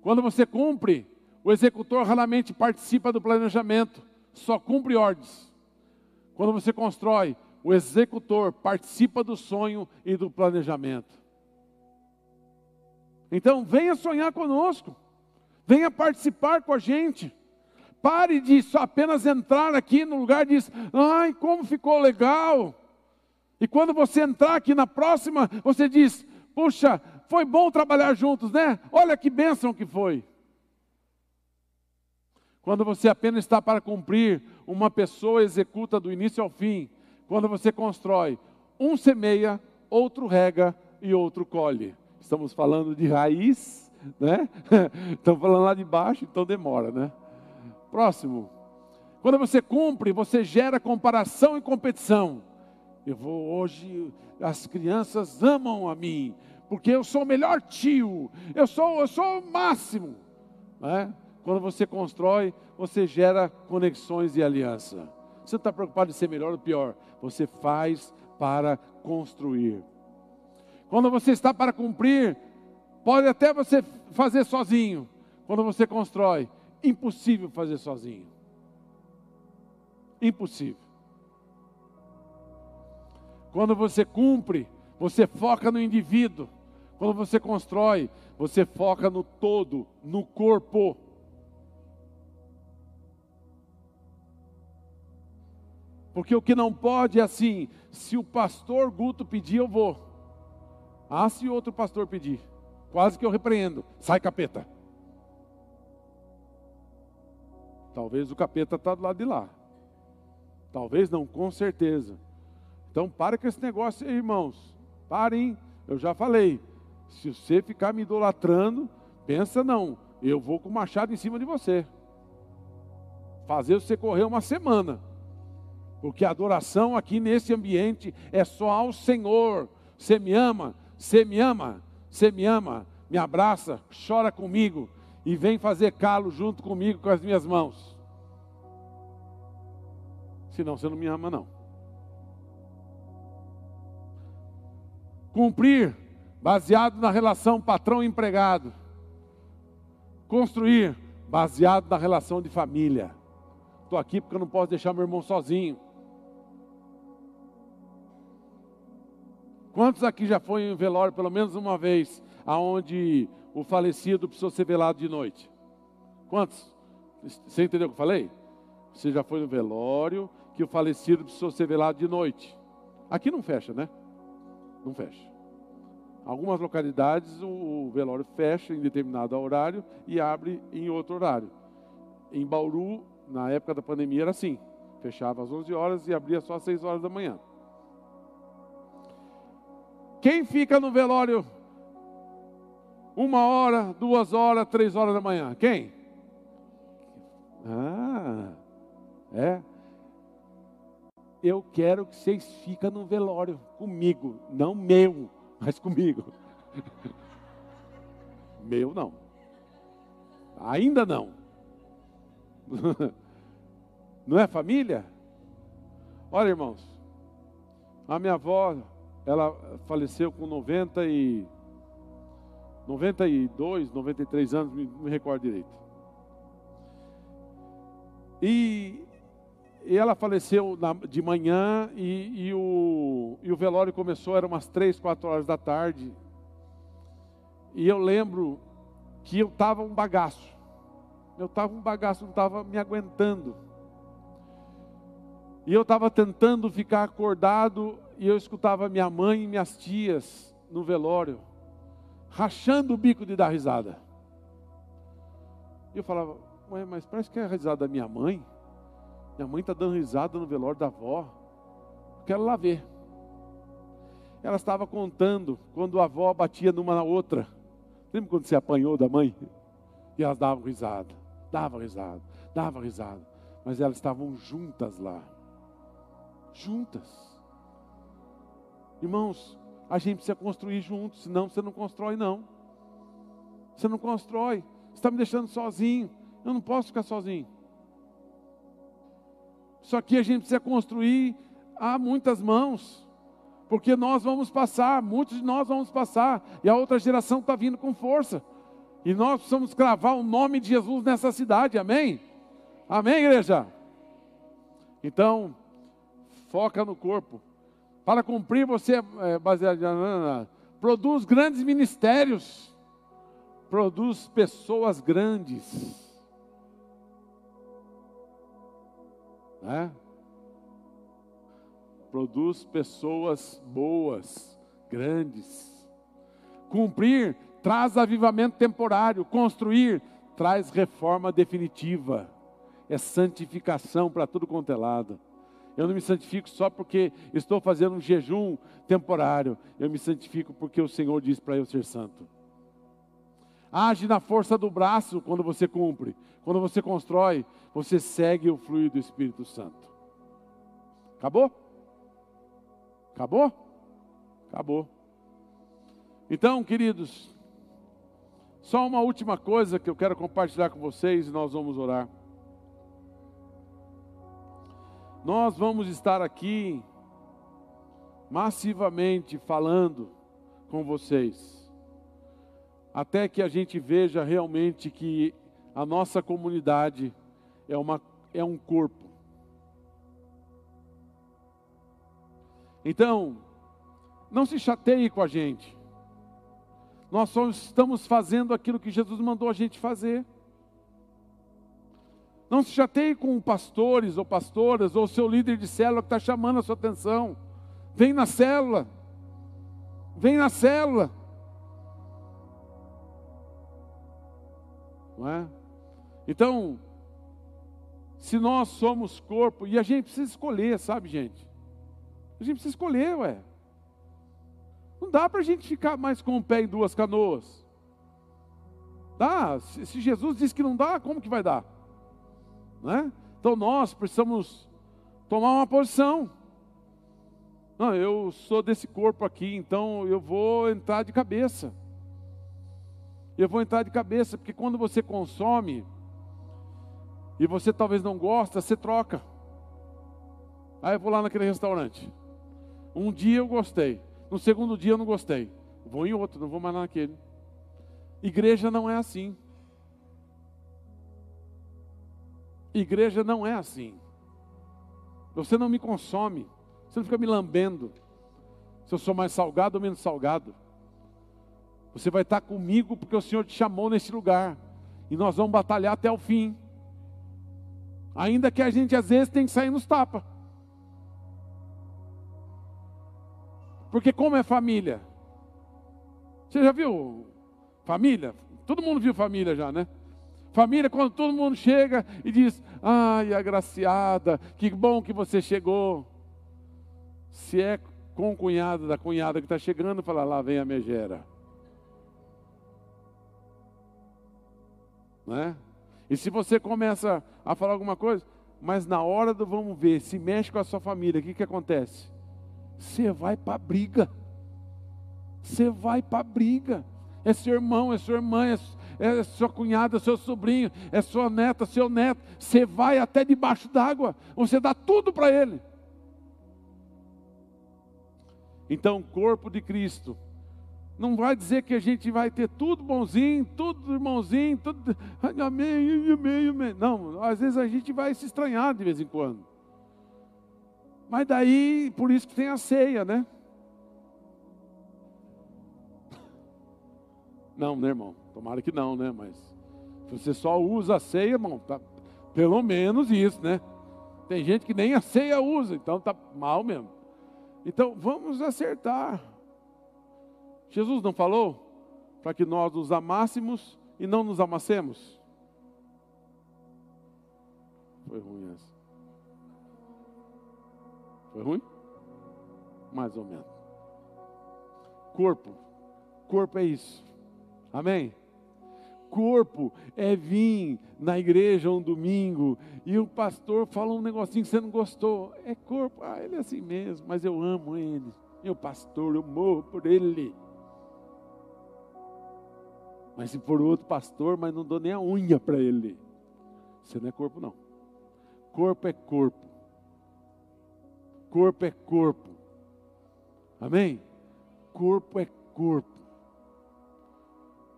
Quando você cumpre, o executor raramente participa do planejamento, só cumpre ordens. Quando você constrói, o executor participa do sonho e do planejamento. Então, venha sonhar conosco, venha participar com a gente. Pare de só apenas entrar aqui no lugar e dizer, ai, como ficou legal. E quando você entrar aqui na próxima, você diz, puxa, foi bom trabalhar juntos, né? Olha que bênção que foi. Quando você apenas está para cumprir, uma pessoa executa do início ao fim. Quando você constrói, um semeia, outro rega e outro colhe. Estamos falando de raiz, né? Estamos falando lá de baixo, então demora, né? Próximo. Quando você cumpre, você gera comparação e competição. Eu vou hoje, as crianças amam a mim, porque eu sou o melhor tio, eu sou, eu sou o máximo. Né? Quando você constrói, você gera conexões e aliança. Você está preocupado em ser melhor ou pior, você faz para construir. Quando você está para cumprir, pode até você fazer sozinho. Quando você constrói, impossível fazer sozinho. Impossível. Quando você cumpre, você foca no indivíduo. Quando você constrói, você foca no todo, no corpo. Porque o que não pode é assim, se o pastor Guto pedir, eu vou. Ah, se outro pastor pedir, quase que eu repreendo, sai capeta. Talvez o capeta está do lado de lá. Talvez não, com certeza. Então pare com esse negócio aí, irmãos. Parem, eu já falei. Se você ficar me idolatrando, pensa não, eu vou com o machado em cima de você. Fazer você correr uma semana. Porque a adoração aqui nesse ambiente é só ao Senhor. Você me ama, você me ama, você me ama, me abraça, chora comigo e vem fazer calo junto comigo com as minhas mãos. Senão você não me ama, não. Cumprir, baseado na relação patrão-empregado. Construir, baseado na relação de família. Estou aqui porque eu não posso deixar meu irmão sozinho. Quantos aqui já foi em velório pelo menos uma vez, aonde o falecido precisou ser velado de noite? Quantos? Você entendeu o que eu falei? Você já foi no velório que o falecido precisou ser velado de noite. Aqui não fecha, né? Não fecha. Algumas localidades o velório fecha em determinado horário e abre em outro horário. Em Bauru, na época da pandemia, era assim: fechava às 11 horas e abria só às 6 horas da manhã. Quem fica no velório uma hora, duas horas, três horas da manhã? Quem? Ah, é. Eu quero que vocês fiquem no velório comigo, não meu, mas comigo. meu não. Ainda não. Não é família? Olha, irmãos, a minha avó ela faleceu com 90 e 92, 93 anos, me, me recordo direito. E, e ela faleceu na, de manhã e, e, o, e o velório começou, era umas 3, 4 horas da tarde. E eu lembro que eu estava um bagaço. Eu estava um bagaço, não estava me aguentando. E eu estava tentando ficar acordado e eu escutava minha mãe e minhas tias no velório, rachando o bico de dar risada. E eu falava, mas parece que é a risada da minha mãe. Minha mãe está dando risada no velório da avó. Quero lá ver. Ela estava contando quando a avó batia numa na outra. Lembra quando você apanhou da mãe? E elas davam risada, davam risada, davam risada. Mas elas estavam juntas lá. Juntas. Irmãos, a gente precisa construir juntos, senão você não constrói, não. Você não constrói. Você está me deixando sozinho. Eu não posso ficar sozinho. Só que a gente precisa construir a muitas mãos. Porque nós vamos passar, muitos de nós vamos passar, e a outra geração está vindo com força. E nós precisamos cravar o nome de Jesus nessa cidade, amém? Amém, igreja? Então, foca no corpo, para cumprir, você é baseado. Produz grandes ministérios. Produz pessoas grandes. Né? Produz pessoas boas, grandes. Cumprir traz avivamento temporário. Construir traz reforma definitiva. é santificação para tudo quanto é lado. Eu não me santifico só porque estou fazendo um jejum temporário. Eu me santifico porque o Senhor diz para eu ser santo. Age na força do braço quando você cumpre. Quando você constrói, você segue o fluido do Espírito Santo. Acabou? Acabou? Acabou. Então, queridos, só uma última coisa que eu quero compartilhar com vocês e nós vamos orar. Nós vamos estar aqui massivamente falando com vocês, até que a gente veja realmente que a nossa comunidade é, uma, é um corpo. Então, não se chateie com a gente. Nós só estamos fazendo aquilo que Jesus mandou a gente fazer. Não se chateie com pastores ou pastoras ou seu líder de célula que está chamando a sua atenção. Vem na célula. Vem na célula. Não é? Então, se nós somos corpo, e a gente precisa escolher, sabe, gente? A gente precisa escolher, ué. Não dá para a gente ficar mais com o pé em duas canoas. Dá. Se Jesus disse que não dá, como que vai dar? Né? Então nós precisamos tomar uma posição. Não, eu sou desse corpo aqui, então eu vou entrar de cabeça. Eu vou entrar de cabeça, porque quando você consome e você talvez não gosta, você troca. Aí eu vou lá naquele restaurante. Um dia eu gostei, no segundo dia eu não gostei. Vou em outro, não vou mais naquele. Igreja não é assim. Igreja não é assim. Você não me consome. Você não fica me lambendo. Se eu sou mais salgado ou menos salgado. Você vai estar comigo porque o Senhor te chamou nesse lugar. E nós vamos batalhar até o fim. Ainda que a gente às vezes tem que sair nos tapas. Porque como é família? Você já viu família? Todo mundo viu família já, né? Família, quando todo mundo chega e diz: Ai, agraciada, que bom que você chegou. Se é com o cunhado da cunhada que está chegando, fala: Lá vem a megera. Né? E se você começa a falar alguma coisa, mas na hora do vamos ver, se mexe com a sua família, o que, que acontece? Você vai para briga. Você vai para briga. É seu irmão, é sua irmã, é é sua cunhada, seu sobrinho, é sua neta, seu neto. Você vai até debaixo d'água, você dá tudo para ele. Então, o corpo de Cristo não vai dizer que a gente vai ter tudo bonzinho, tudo irmãozinho, tudo amém, amém, amém. Não, às vezes a gente vai se estranhar de vez em quando. Mas daí, por isso que tem a ceia, né? Não, né, irmão? Tomara que não, né? Mas se você só usa a ceia, irmão, tá, pelo menos isso, né? Tem gente que nem a ceia usa, então tá mal mesmo. Então vamos acertar. Jesus não falou para que nós nos amássemos e não nos amassemos? Foi ruim essa. Foi ruim? Mais ou menos. Corpo. Corpo é isso. Amém? Corpo é vir na igreja um domingo e o pastor fala um negocinho que você não gostou. É corpo, ah, ele é assim mesmo, mas eu amo ele. Meu pastor, eu morro por ele. Mas se for outro pastor, mas não dou nem a unha para ele. Você não é corpo, não. Corpo é corpo. Corpo é corpo. Amém? Corpo é corpo.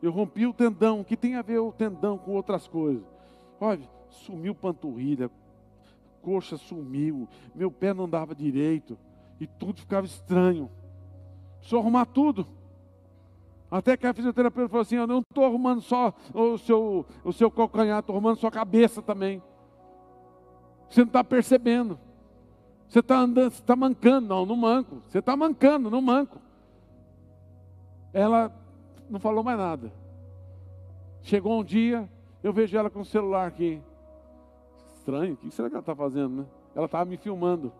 Eu rompi o tendão. Que tem a ver o tendão com outras coisas? Olha, sumiu panturrilha, coxa sumiu, meu pé não dava direito e tudo ficava estranho. Preciso arrumar tudo. Até que a fisioterapeuta falou assim: Eu não estou arrumando só o seu, o seu calcanhar, estou arrumando sua cabeça também. Você não está percebendo. Você está andando, você está mancando. Não, não manco. Você está mancando, não manco. Ela não falou mais nada. Chegou um dia, eu vejo ela com o celular aqui. estranho, o que será que ela está fazendo, né? Ela estava me filmando.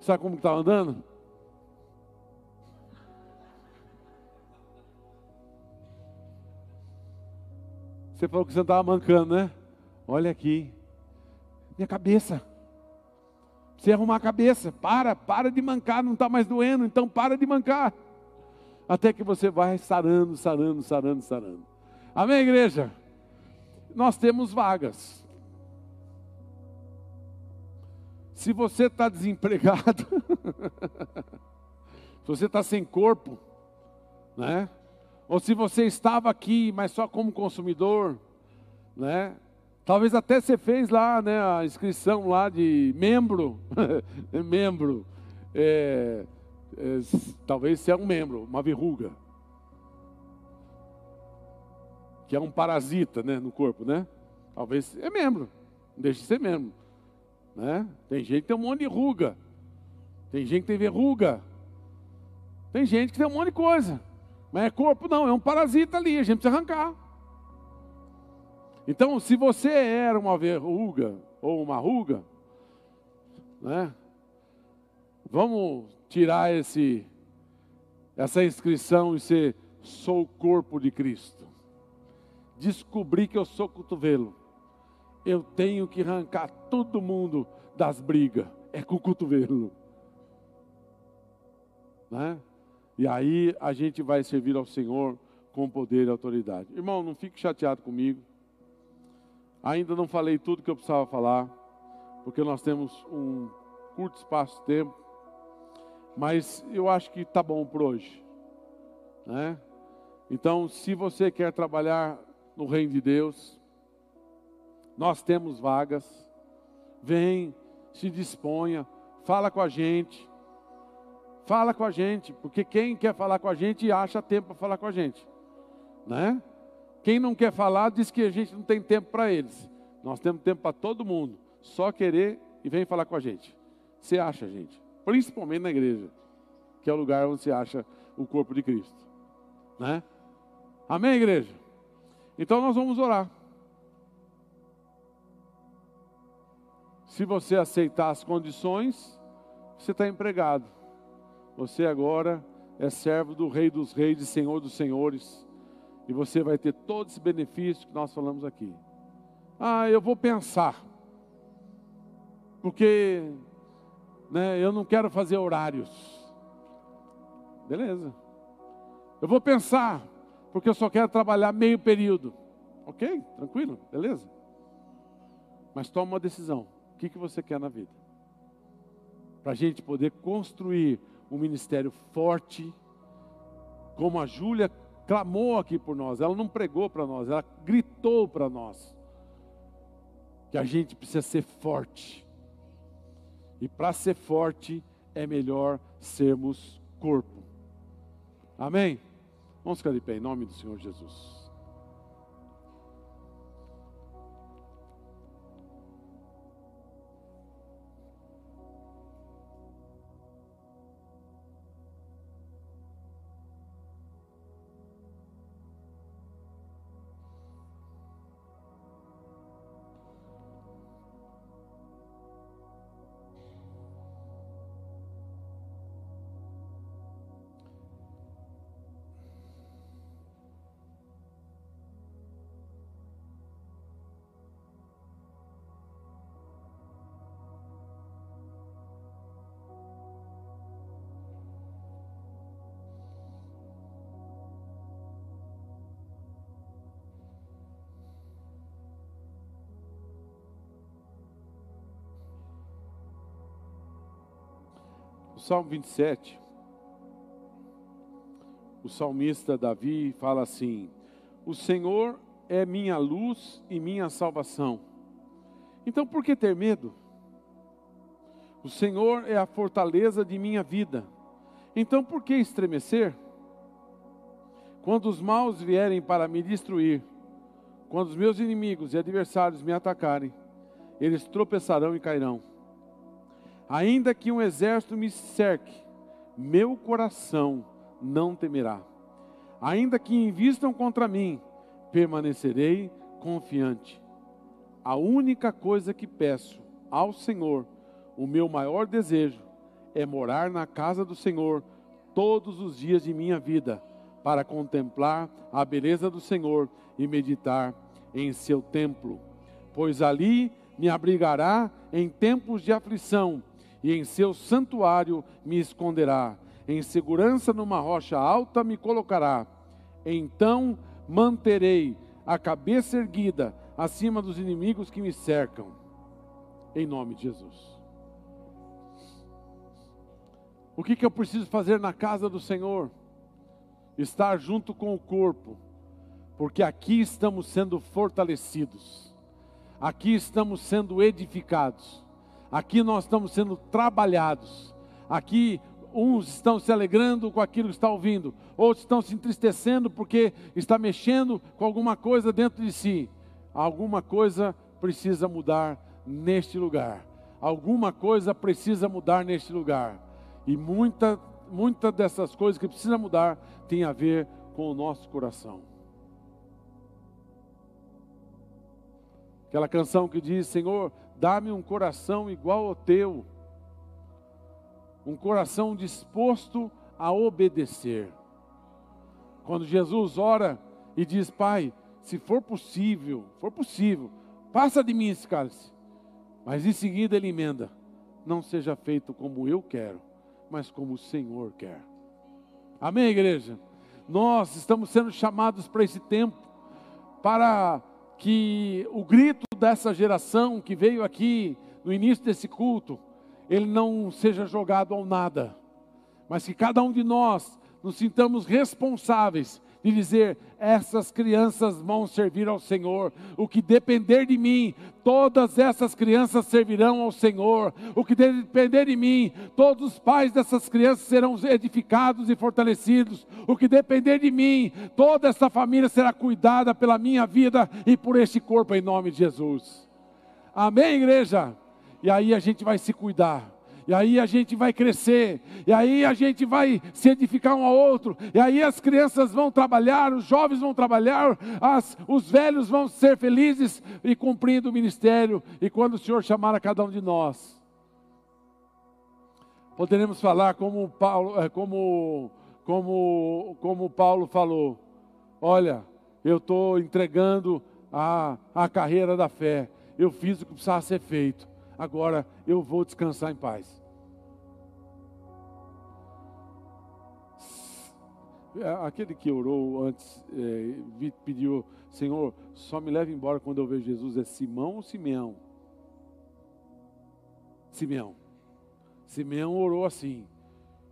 Sabe como estava andando? Você falou que você estava mancando, né? Olha aqui. Minha cabeça. Você arrumar a cabeça. Para, para de mancar, não está mais doendo, então para de mancar. Até que você vai sarando, sarando, sarando, sarando. Amém, igreja? Nós temos vagas. Se você está desempregado, se você está sem corpo, né? Ou se você estava aqui, mas só como consumidor, né? Talvez até você fez lá, né, a inscrição lá de membro, membro, é, é, talvez você é um membro, uma verruga, que é um parasita, né, no corpo, né? Talvez é membro, não deixe de ser membro. Né? Tem gente que tem um monte de ruga. Tem gente que tem verruga. Tem gente que tem um monte de coisa. Mas é corpo não, é um parasita ali, a gente precisa arrancar. Então, se você era uma verruga ou uma ruga, né? Vamos tirar esse essa inscrição e ser sou o corpo de Cristo. Descobri que eu sou cotovelo eu tenho que arrancar todo mundo das brigas. É com o cotovelo. Né? E aí a gente vai servir ao Senhor com poder e autoridade. Irmão, não fique chateado comigo. Ainda não falei tudo que eu precisava falar, porque nós temos um curto espaço de tempo. Mas eu acho que está bom por hoje. Né? Então, se você quer trabalhar no reino de Deus, nós temos vagas. Vem, se disponha, fala com a gente. Fala com a gente, porque quem quer falar com a gente acha tempo para falar com a gente, né? Quem não quer falar diz que a gente não tem tempo para eles. Nós temos tempo para todo mundo. Só querer e vem falar com a gente. Você acha, gente? Principalmente na igreja, que é o lugar onde se acha o corpo de Cristo, né? Amém, igreja? Então nós vamos orar. Se você aceitar as condições, você está empregado. Você agora é servo do Rei dos Reis e Senhor dos Senhores. E você vai ter todo esse benefício que nós falamos aqui. Ah, eu vou pensar. Porque né, eu não quero fazer horários. Beleza. Eu vou pensar, porque eu só quero trabalhar meio período. Ok? Tranquilo? Beleza? Mas toma uma decisão. O que, que você quer na vida? Para a gente poder construir um ministério forte, como a Júlia clamou aqui por nós, ela não pregou para nós, ela gritou para nós que a gente precisa ser forte. E para ser forte é melhor sermos corpo. Amém? Vamos ficar de pé em nome do Senhor Jesus. Salmo 27, o salmista Davi fala assim: O Senhor é minha luz e minha salvação. Então por que ter medo? O Senhor é a fortaleza de minha vida. Então por que estremecer? Quando os maus vierem para me destruir, quando os meus inimigos e adversários me atacarem, eles tropeçarão e cairão. Ainda que um exército me cerque, meu coração não temerá. Ainda que invistam contra mim, permanecerei confiante. a única coisa que peço ao Senhor, o meu maior desejo, é morar na casa do Senhor todos os dias de minha vida, para contemplar a beleza do Senhor e meditar em seu templo. Pois ali me abrigará em tempos de aflição, e em seu santuário me esconderá. Em segurança numa rocha alta me colocará. Então manterei a cabeça erguida acima dos inimigos que me cercam. Em nome de Jesus. O que, que eu preciso fazer na casa do Senhor? Estar junto com o corpo, porque aqui estamos sendo fortalecidos, aqui estamos sendo edificados, aqui nós estamos sendo trabalhados, aqui uns estão se alegrando com aquilo que está ouvindo, outros estão se entristecendo porque está mexendo com alguma coisa dentro de si. Alguma coisa precisa mudar neste lugar. Alguma coisa precisa mudar neste lugar. E muita, muita dessas coisas que precisa mudar tem a ver com o nosso coração. Aquela canção que diz: Senhor, dá-me um coração igual ao teu um coração disposto a obedecer. Quando Jesus ora e diz: Pai, se for possível, for possível, passa de mim esse cálice. Mas em seguida ele emenda: Não seja feito como eu quero, mas como o Senhor quer. Amém, igreja? Nós estamos sendo chamados para esse tempo, para que o grito dessa geração que veio aqui no início desse culto, ele não seja jogado ao nada, mas que cada um de nós nos sintamos responsáveis de dizer: essas crianças vão servir ao Senhor. O que depender de mim, todas essas crianças servirão ao Senhor. O que depender de mim, todos os pais dessas crianças serão edificados e fortalecidos. O que depender de mim, toda essa família será cuidada pela minha vida e por este corpo, em nome de Jesus. Amém, igreja? e aí a gente vai se cuidar. E aí a gente vai crescer, e aí a gente vai se edificar um ao outro, e aí as crianças vão trabalhar, os jovens vão trabalhar, as, os velhos vão ser felizes e cumprindo o ministério. E quando o Senhor chamar a cada um de nós, poderemos falar como Paulo, é, como, como, como Paulo falou: olha, eu estou entregando a, a carreira da fé, eu fiz o que precisava ser feito agora eu vou descansar em paz. Aquele que orou antes, é, pediu, Senhor, só me leve embora quando eu ver Jesus, é Simão ou Simeão? Simeão. Simeão orou assim: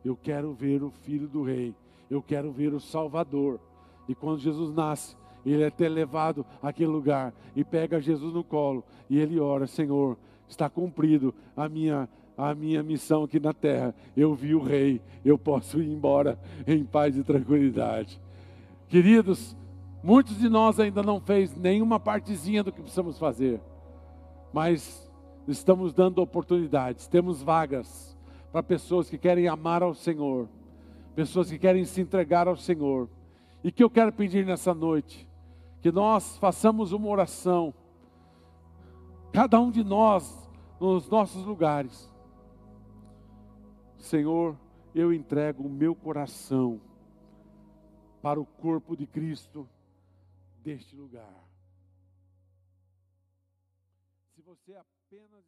Eu quero ver o filho do rei, eu quero ver o Salvador. E quando Jesus nasce, ele é até levado àquele lugar e pega Jesus no colo e ele ora: Senhor, está cumprido a minha a minha missão aqui na terra. Eu vi o rei, eu posso ir embora em paz e tranquilidade. Queridos, muitos de nós ainda não fez nenhuma partezinha do que precisamos fazer. Mas estamos dando oportunidades, temos vagas para pessoas que querem amar ao Senhor, pessoas que querem se entregar ao Senhor. E que eu quero pedir nessa noite, que nós façamos uma oração cada um de nós nos nossos lugares. Senhor, eu entrego o meu coração para o corpo de Cristo deste lugar. Se você apenas